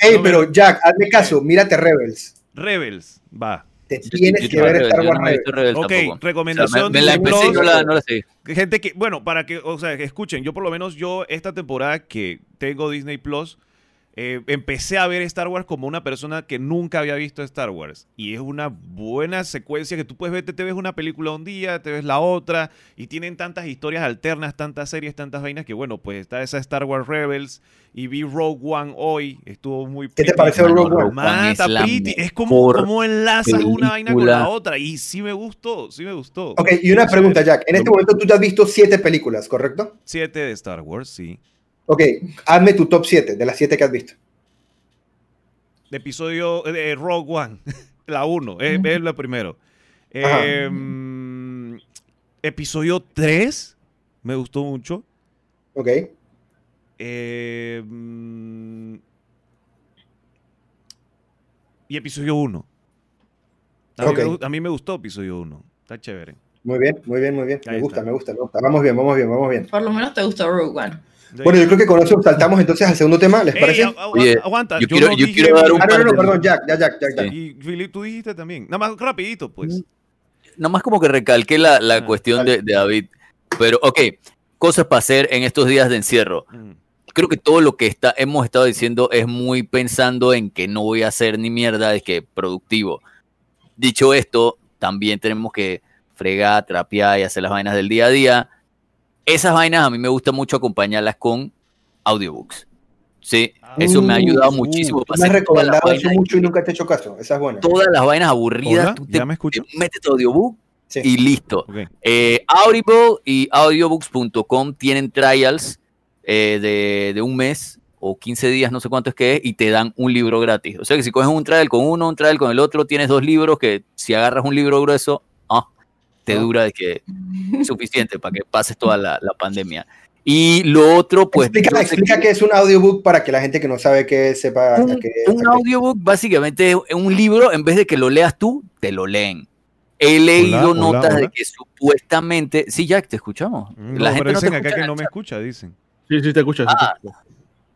Ey, pero Jack, hazme caso, mírate Rebels. Rebels, va. Te tienes que ver Star Wars Rebels. Ok, recomendación de Disney Plus. Gente que, bueno, para que, o sea, escuchen, yo por lo menos yo esta temporada que tengo Disney Plus, eh, empecé a ver Star Wars como una persona que nunca había visto Star Wars. Y es una buena secuencia que tú puedes ver, te, te ves una película un día, te ves la otra, y tienen tantas historias alternas, tantas series, tantas vainas, que bueno, pues está esa Star Wars Rebels, y vi Rogue One hoy, estuvo muy... ¿Qué te pareció Mano, Rogue One? Man, es pretty. Es como, como enlazas una vaina con la otra, y sí me gustó, sí me gustó. Ok, y una pregunta, Jack. En este momento tú te has visto siete películas, ¿correcto? Siete de Star Wars, sí. Ok, hazme tu top 7 de las siete que has visto. de episodio de Rogue One, la 1, es, es la primero. Em, episodio 3, me gustó mucho. Ok. Em, y episodio 1. A, a mí me gustó episodio 1. Está chévere. Muy bien, muy bien, muy bien. Me gusta, me gusta, me gusta. Vamos bien, vamos bien, vamos bien. Por lo menos te gustó Rogue One. Bueno, yo creo que con eso saltamos entonces al segundo tema, ¿les Ey, parece? agu- agu- Oye, aguanta. yo quiero- yo dije quiero dar un Ah, no, no, no, perdón, Jack, ya, Jack, Jack, Jack. Y Philip, tú dijiste también. Nada más rapidito, pues. Nomás como que recalqué la, la Ah, cuestión de, de David. Pero, ok, cosas para hacer en estos días de encierro. Mm. Creo que todo lo que está, hemos estado diciendo es muy pensando en que no voy a hacer ni mierda, de que productivo. Dicho esto, también tenemos que fregar, trapear y hacer las vainas del día a día. Esas vainas a mí me gusta mucho acompañarlas con audiobooks. Sí, eso me ha ayudado Uh, muchísimo. Tú para me recomendado eso vainas- mucho y nunca te he hecho caso. Esa es buena. todas las vainas aburridas, Hola, tú te, ¿Ya me escucho? te metes tu audiobook Sí. y listo. Eh, Audible y audiobooks.com tienen trials eh, de, de un mes o 15 días, no sé cuánto es que es, y te dan un libro gratis. O sea que si coges un trial con uno, un trial con el otro, tienes dos libros que si agarras un libro grueso, te dura de que suficiente para que pases toda la, la pandemia. Y lo otro, pues... explica, explica que- qué es un audiobook para que la gente que no sabe qué sepa. un, a qué- un qué- audiobook básicamente es un libro, en vez de que lo leas tú, te lo leen. He leído hola, notas de hola. que supuestamente... Sí, Jack, te escuchamos. Mm, la no, gente pero no te dicen acá escucha que no me escucha, dicen. Sí, sí, te escuchas. sí Ah. escuchas.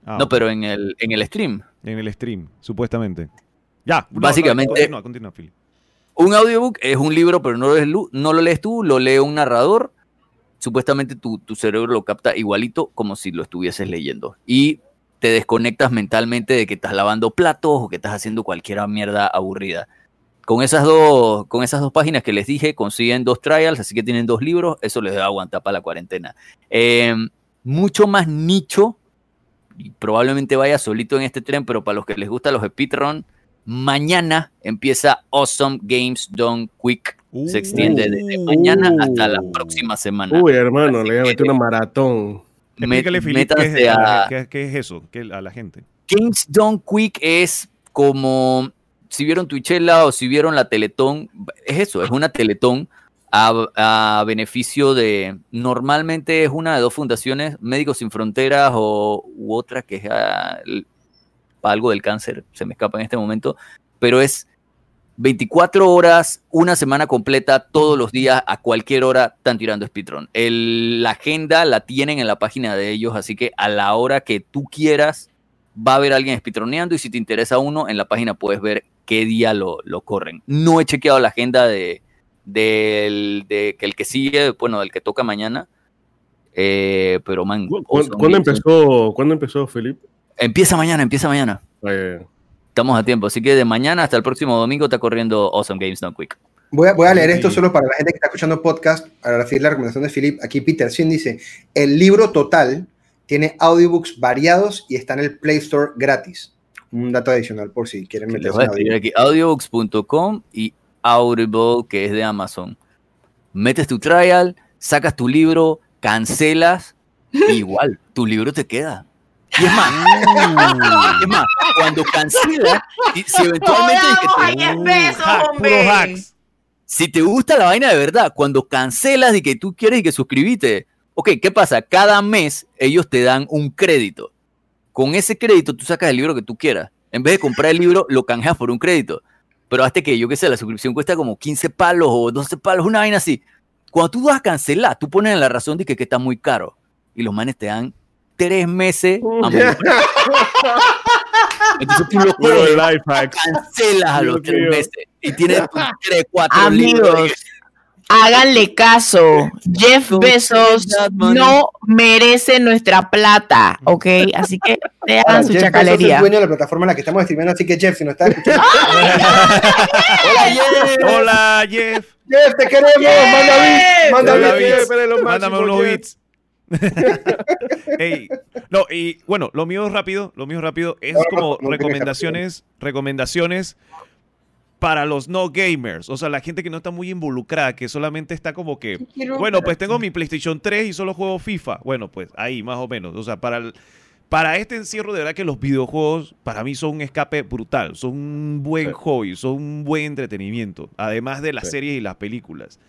Ah, No, pero en el, en el stream. En el stream, supuestamente. Ya. no, no, Básicamente- continúa, continúa, Philip. Un audiobook es un libro, pero no lo lees, tú, lo lee un narrador. Supuestamente tu, tu cerebro lo capta igualito como si lo estuvieses leyendo. Y te desconectas mentalmente de que estás lavando platos o que estás haciendo cualquier mierda aburrida. Con esas, dos, con esas dos páginas que les dije, consiguen dos trials, así que tienen dos libros, eso les da aguantar para la cuarentena. Eh, mucho más nicho, probablemente vaya solito en este tren, pero para los que les gustan los speedrun, mañana empieza Awesome Games Done Quick. Se extiende desde mañana hasta la próxima semana. Uy, hermano, le voy a meter una maratón. Explícale, qué es, métanse a la- a- qué- qué es eso qué- a la gente. Games Done Quick es como si vieron Twitchella o si vieron la Teletón, es eso, es una Teletón a, a beneficio de, normalmente es una de dos fundaciones, Médicos Sin Fronteras o u otra que es ah, para algo del cáncer, se me escapa en este momento, pero es 24 horas, una semana completa, todos los días, a cualquier hora, están tirando speedrun. El- la agenda la tienen en la página de ellos, así que a la hora que tú quieras, va a haber alguien speedroneando y si te interesa uno, en la página puedes ver qué día lo, lo corren. No he chequeado la agenda de, del de, que el que sigue, bueno, del que toca mañana. eh, pero man, ¿Cu- Awesome ¿Cuándo Games- empezó, ¿cuándo empezó, Felipe? Empieza mañana, empieza mañana. Estamos a tiempo, así que de mañana hasta el próximo domingo está corriendo Awesome Games Done Quick. Voy a, voy a leer esto solo para la gente que está escuchando podcast, para recibir la recomendación de Philip. Aquí Peter Sin dice, el libro total tiene audiobooks variados y está en el Play Store gratis. Un dato adicional por si quieren meterse voy a en audio. aquí audiobooks.com y Audible, que es de Amazon. Metes tu trial, sacas tu libro, cancelas, y igual, tu libro te queda. Y es más, es más, cuando cancelas, y si eventualmente es que te- hack, hacks. si te gusta la vaina de verdad, cuando cancelas y que tú quieres y que suscribiste, ok, ¿qué pasa? Cada mes ellos te dan un crédito. Con ese crédito tú sacas el libro que tú quieras. En vez de comprar el libro, lo canjeas por un crédito. Pero hasta que yo qué sé, la suscripción cuesta como 15 palos o 12 palos, una vaina así. Cuando tú vas a cancelar, tú pones en la razón de que, que está muy caro. Y los manes te dan tres meses a morir. Entonces tú lo coges, cancelas a los tres meses y tienes tus tres, cuatro Amigos, libros. Háganle caso. Jeff Bezos no merece nuestra plata, ¿ok? Así que te hagan su Jeff Bezos es el chacalería. dueño de la plataforma en la que estamos streamando, así que Jeff, si no estás escuchando, Hola, Jeff. Jeff, te queremos, manda bits, manda. Beats. Mándame unos beats. Ey, no, y bueno, lo mío rápido, lo mío rápido es como recomendaciones, recomendaciones para los no gamers, o sea, la gente que no está muy involucrada, que solamente está como que, bueno, pues tengo mi PlayStation 3 y solo juego FIFA. Bueno, pues ahí más o menos, o sea, para el- para este encierro de verdad que los videojuegos para mí son un escape brutal, son un buen Sí. hobby, son un buen entretenimiento, además de las Sí. series y las películas.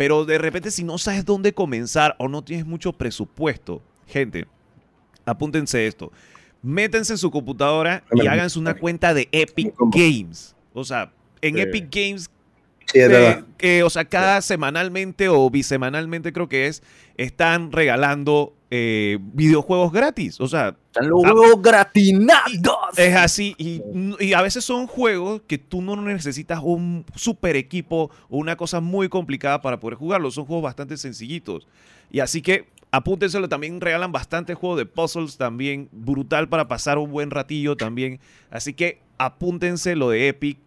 Pero de repente si no sabes dónde comenzar o no tienes mucho presupuesto, gente, apúntense esto. Métanse en su computadora y háganse una cuenta de Epic. Games. O sea, en Sí. Epic Games Sí, eh, o sea, cada semanalmente o bisemanalmente creo que es, están regalando eh, videojuegos gratis. O sea, Están los huevos gratinados. es así. Y, y a veces son juegos que tú no necesitas un super equipo o una cosa muy complicada para poder jugarlos. Son juegos bastante sencillitos. Y así que apúntenselo. También regalan bastante juegos de puzzles también. Brutal para pasar un buen ratillo también. Así que apúntense lo de Epic.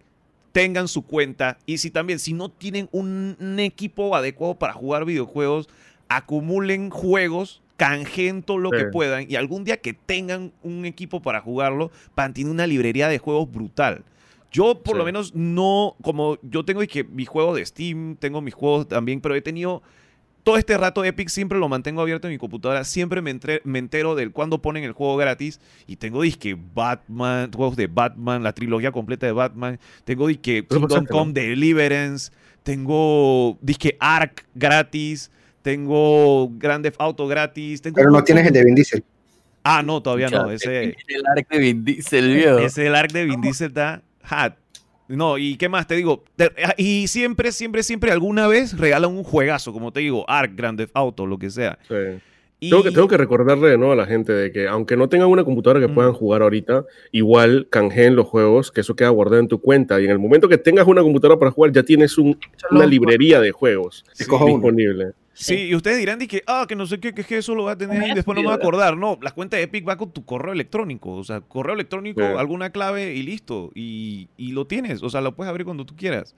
Tengan su cuenta. Y si también, si no tienen un, un equipo adecuado para jugar videojuegos, acumulen juegos, canjeen todo lo Sí. que puedan. Y algún día que tengan un equipo para jugarlo, van tener una librería de juegos brutal. Yo por Sí. lo menos no, como yo tengo y que mis juegos de Steam, tengo mis juegos también, pero he tenido todo este rato Epic siempre lo mantengo abierto en mi computadora, siempre me, entre- me entero del cuando ponen el juego gratis y tengo disque Batman, juegos de Batman, la trilogía completa de Batman, tengo disque Kingdom. Come Deliverance, tengo disque Ark gratis, tengo Grand Theft Auto gratis, tengo Pero no tienes el de Vin Diesel. Ah, no, todavía no, ese El arc de Vin Diesel, viejo. ese el arc de Vin Diesel está hot. No, y qué más te digo. Te- y siempre, siempre, siempre alguna vez regalan un juegazo, como te digo, Ark, Grand Theft Auto, lo que sea. Sí. Y, Tengo que, tengo que recordarle de nuevo a la gente de que aunque no tengan una computadora que Mm. puedan jugar ahorita, igual canjeen los juegos, que eso queda guardado en tu cuenta. Y en el momento que tengas una computadora para jugar, ya tienes un- una librería de juegos Sí, disponible. Sí, y ustedes dirán que, ah, que no sé qué, que es que eso lo va a tener y después no me va a acordar. No, la cuenta de Epic va con tu correo electrónico. O sea, correo electrónico, Sí. alguna clave y listo. Y, y lo tienes. O sea, lo puedes abrir cuando tú quieras.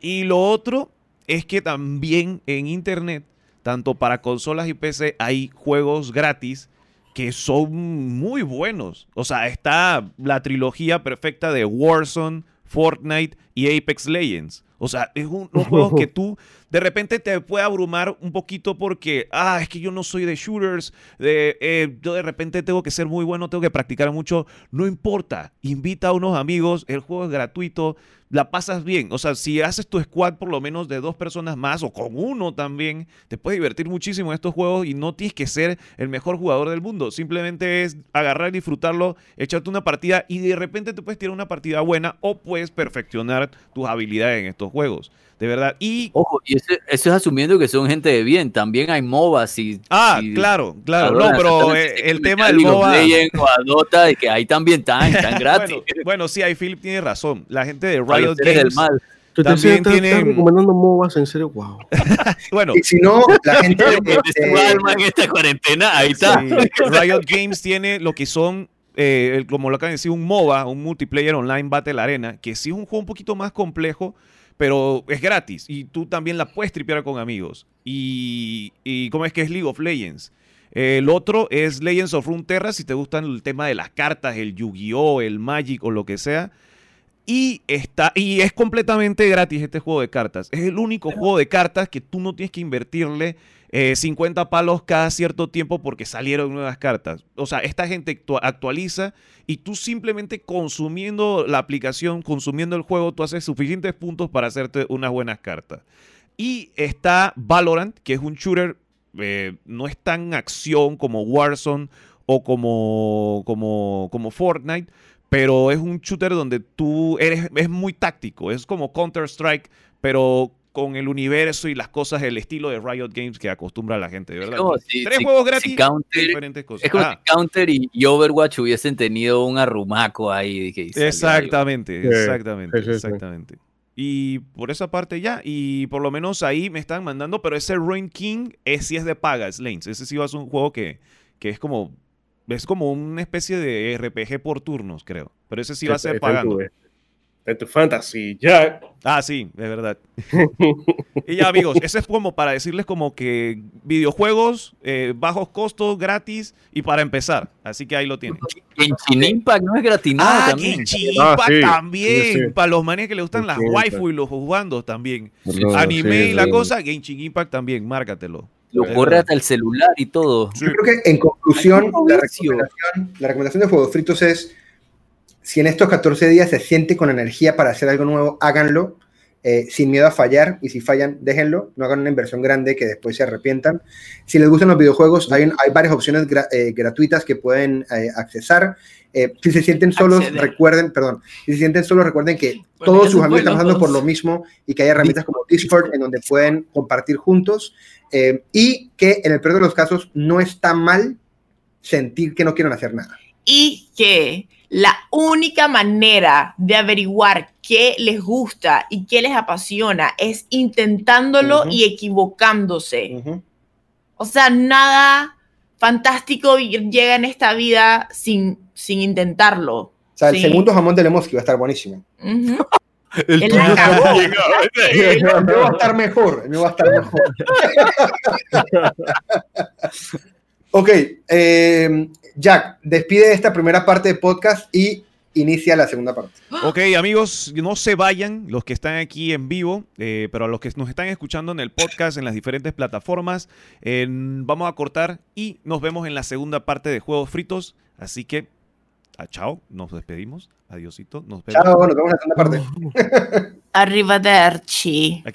Y lo otro es que también en internet, tanto para consolas y PC, hay juegos gratis que son muy buenos. O sea, está la trilogía perfecta de Warzone, Fortnite y Apex Legends. O sea, es un, unos juegos que tú de repente te puede abrumar un poquito porque, ah, es que yo no soy de shooters, de, eh, yo de repente tengo que ser muy bueno, tengo que practicar mucho. No importa, invita a unos amigos, el juego es gratuito, la pasas bien. O sea, si haces tu squad por lo menos de dos personas más o con uno también, te puedes divertir muchísimo en estos juegos y no tienes que ser el mejor jugador del mundo. Simplemente es agarrar, disfrutarlo, echarte una partida y de repente te puedes tirar una partida buena o puedes perfeccionar tus habilidades en estos juegos. De verdad. Y Ojo, y eso, eso es asumiendo que son gente de bien. También hay MOBAs y. Ah, y claro, claro. No, jugadores pero eh, el tema del MOBA. Legends o a Dota, y que ahí también están, están gratis. Bueno, bueno, sí, ahí Philip tiene razón. La gente de Riot seres del Games. mal. Tú te También estás, estás tienen- recomendando MOBAs, en serio, wow. Bueno, Y si no, la gente de- alma en esta cuarentena, ahí está. sí, Riot Games tiene lo que son, eh, el- como lo acaban de decir, un MOBA, un Multiplayer Online Battle Arena, que sí es un juego un poquito más complejo, pero es gratis y tú también la puedes tripear con amigos. Y, y ¿cómo es que es League of Legends? El otro es Legends of Runeterra, si te gustan el tema de las cartas, el Yu-Gi-Oh, el Magic o lo que sea. Y, está, y es completamente gratis este juego de cartas. Es el único juego de cartas que tú no tienes que invertirle eh, 50 palos cada cierto tiempo porque salieron nuevas cartas. O sea, esta gente actua- actualiza y tú simplemente consumiendo la aplicación, consumiendo el juego, tú haces suficientes puntos para hacerte unas buenas cartas. Y está Valorant, que es un shooter, eh, no es tan acción como Warzone o como, como, como Fortnite, pero es un shooter donde tú eres, es muy táctico, es como Counter-Strike, pero con el universo y las cosas, el estilo de Riot Games que acostumbra a la gente, de verdad. si- Tres si- juegos si gratis Counter- diferentes cosas. Es como Ah, si Counter y, y Overwatch hubiesen tenido un arrumaco ahí. que exactamente, Sí, exactamente, sí, sí, sí. exactamente. Y por esa parte ya. Y por lo menos ahí me están mandando. Pero ese Ruin King es, sí es de paga, es Lanes. Ese sí va a ser un juego que, que es como. Es como una especie de RPG por turnos, creo. Pero ese sí va a ser pagando. En tu fantasy, ya. Ah, sí, es verdad. y ya, amigos, eso es como para decirles como que videojuegos, eh, bajos costos, gratis y para empezar. Así que ahí lo tienen. Genshin Impact no es gratinado Ah, también. Genshin Ah, Impact sí, también. sí, sí. Para los manes que le gustan las waifu y los jugando también. No, Anime sí, y la sí. cosa, Genshin Impact también, márcatelo. Lo corre hasta el celular y todo. Sí. Yo creo que en conclusión, recomendación, la recomendación de Juegos Fritos es, si en estos 14 días se siente con energía para hacer algo nuevo, háganlo, eh, sin miedo a fallar, y si fallan, déjenlo, no hagan una inversión grande que después se arrepientan. Si les gustan los videojuegos, hay, varias opciones gra- eh, gratuitas que pueden eh, accesar. Si se sienten solos, Acceder. recuerden, perdón, si se sienten solos, recuerden que todos sus amigos están pasando por lo mismo y que hay herramientas como Discord en donde pueden compartir juntos y que en el peor de los casos no está mal sentir que no quieren hacer nada. y que la única manera de averiguar qué les gusta y qué les apasiona es intentándolo y equivocándose. O sea, nada fantástico llega en esta vida sin, sin intentarlo. O sea, el Sí. segundo jamón de Lemoski va a estar buenísimo. El tuyo. El va a estar mejor. Va a estar mejor. ok, eh, Jack, despide esta primera parte de podcast y inicia la segunda parte. Ok, amigos, no se vayan los que están aquí en vivo, eh, pero a los que nos están escuchando en el podcast, en las diferentes plataformas, eh, vamos a cortar y nos vemos en la segunda parte de Juegos Fritos. Así que, ah, chao, nos despedimos. Adiosito, nos vemos. Chao, nos vemos en la segunda parte. Arrivederci. Aquí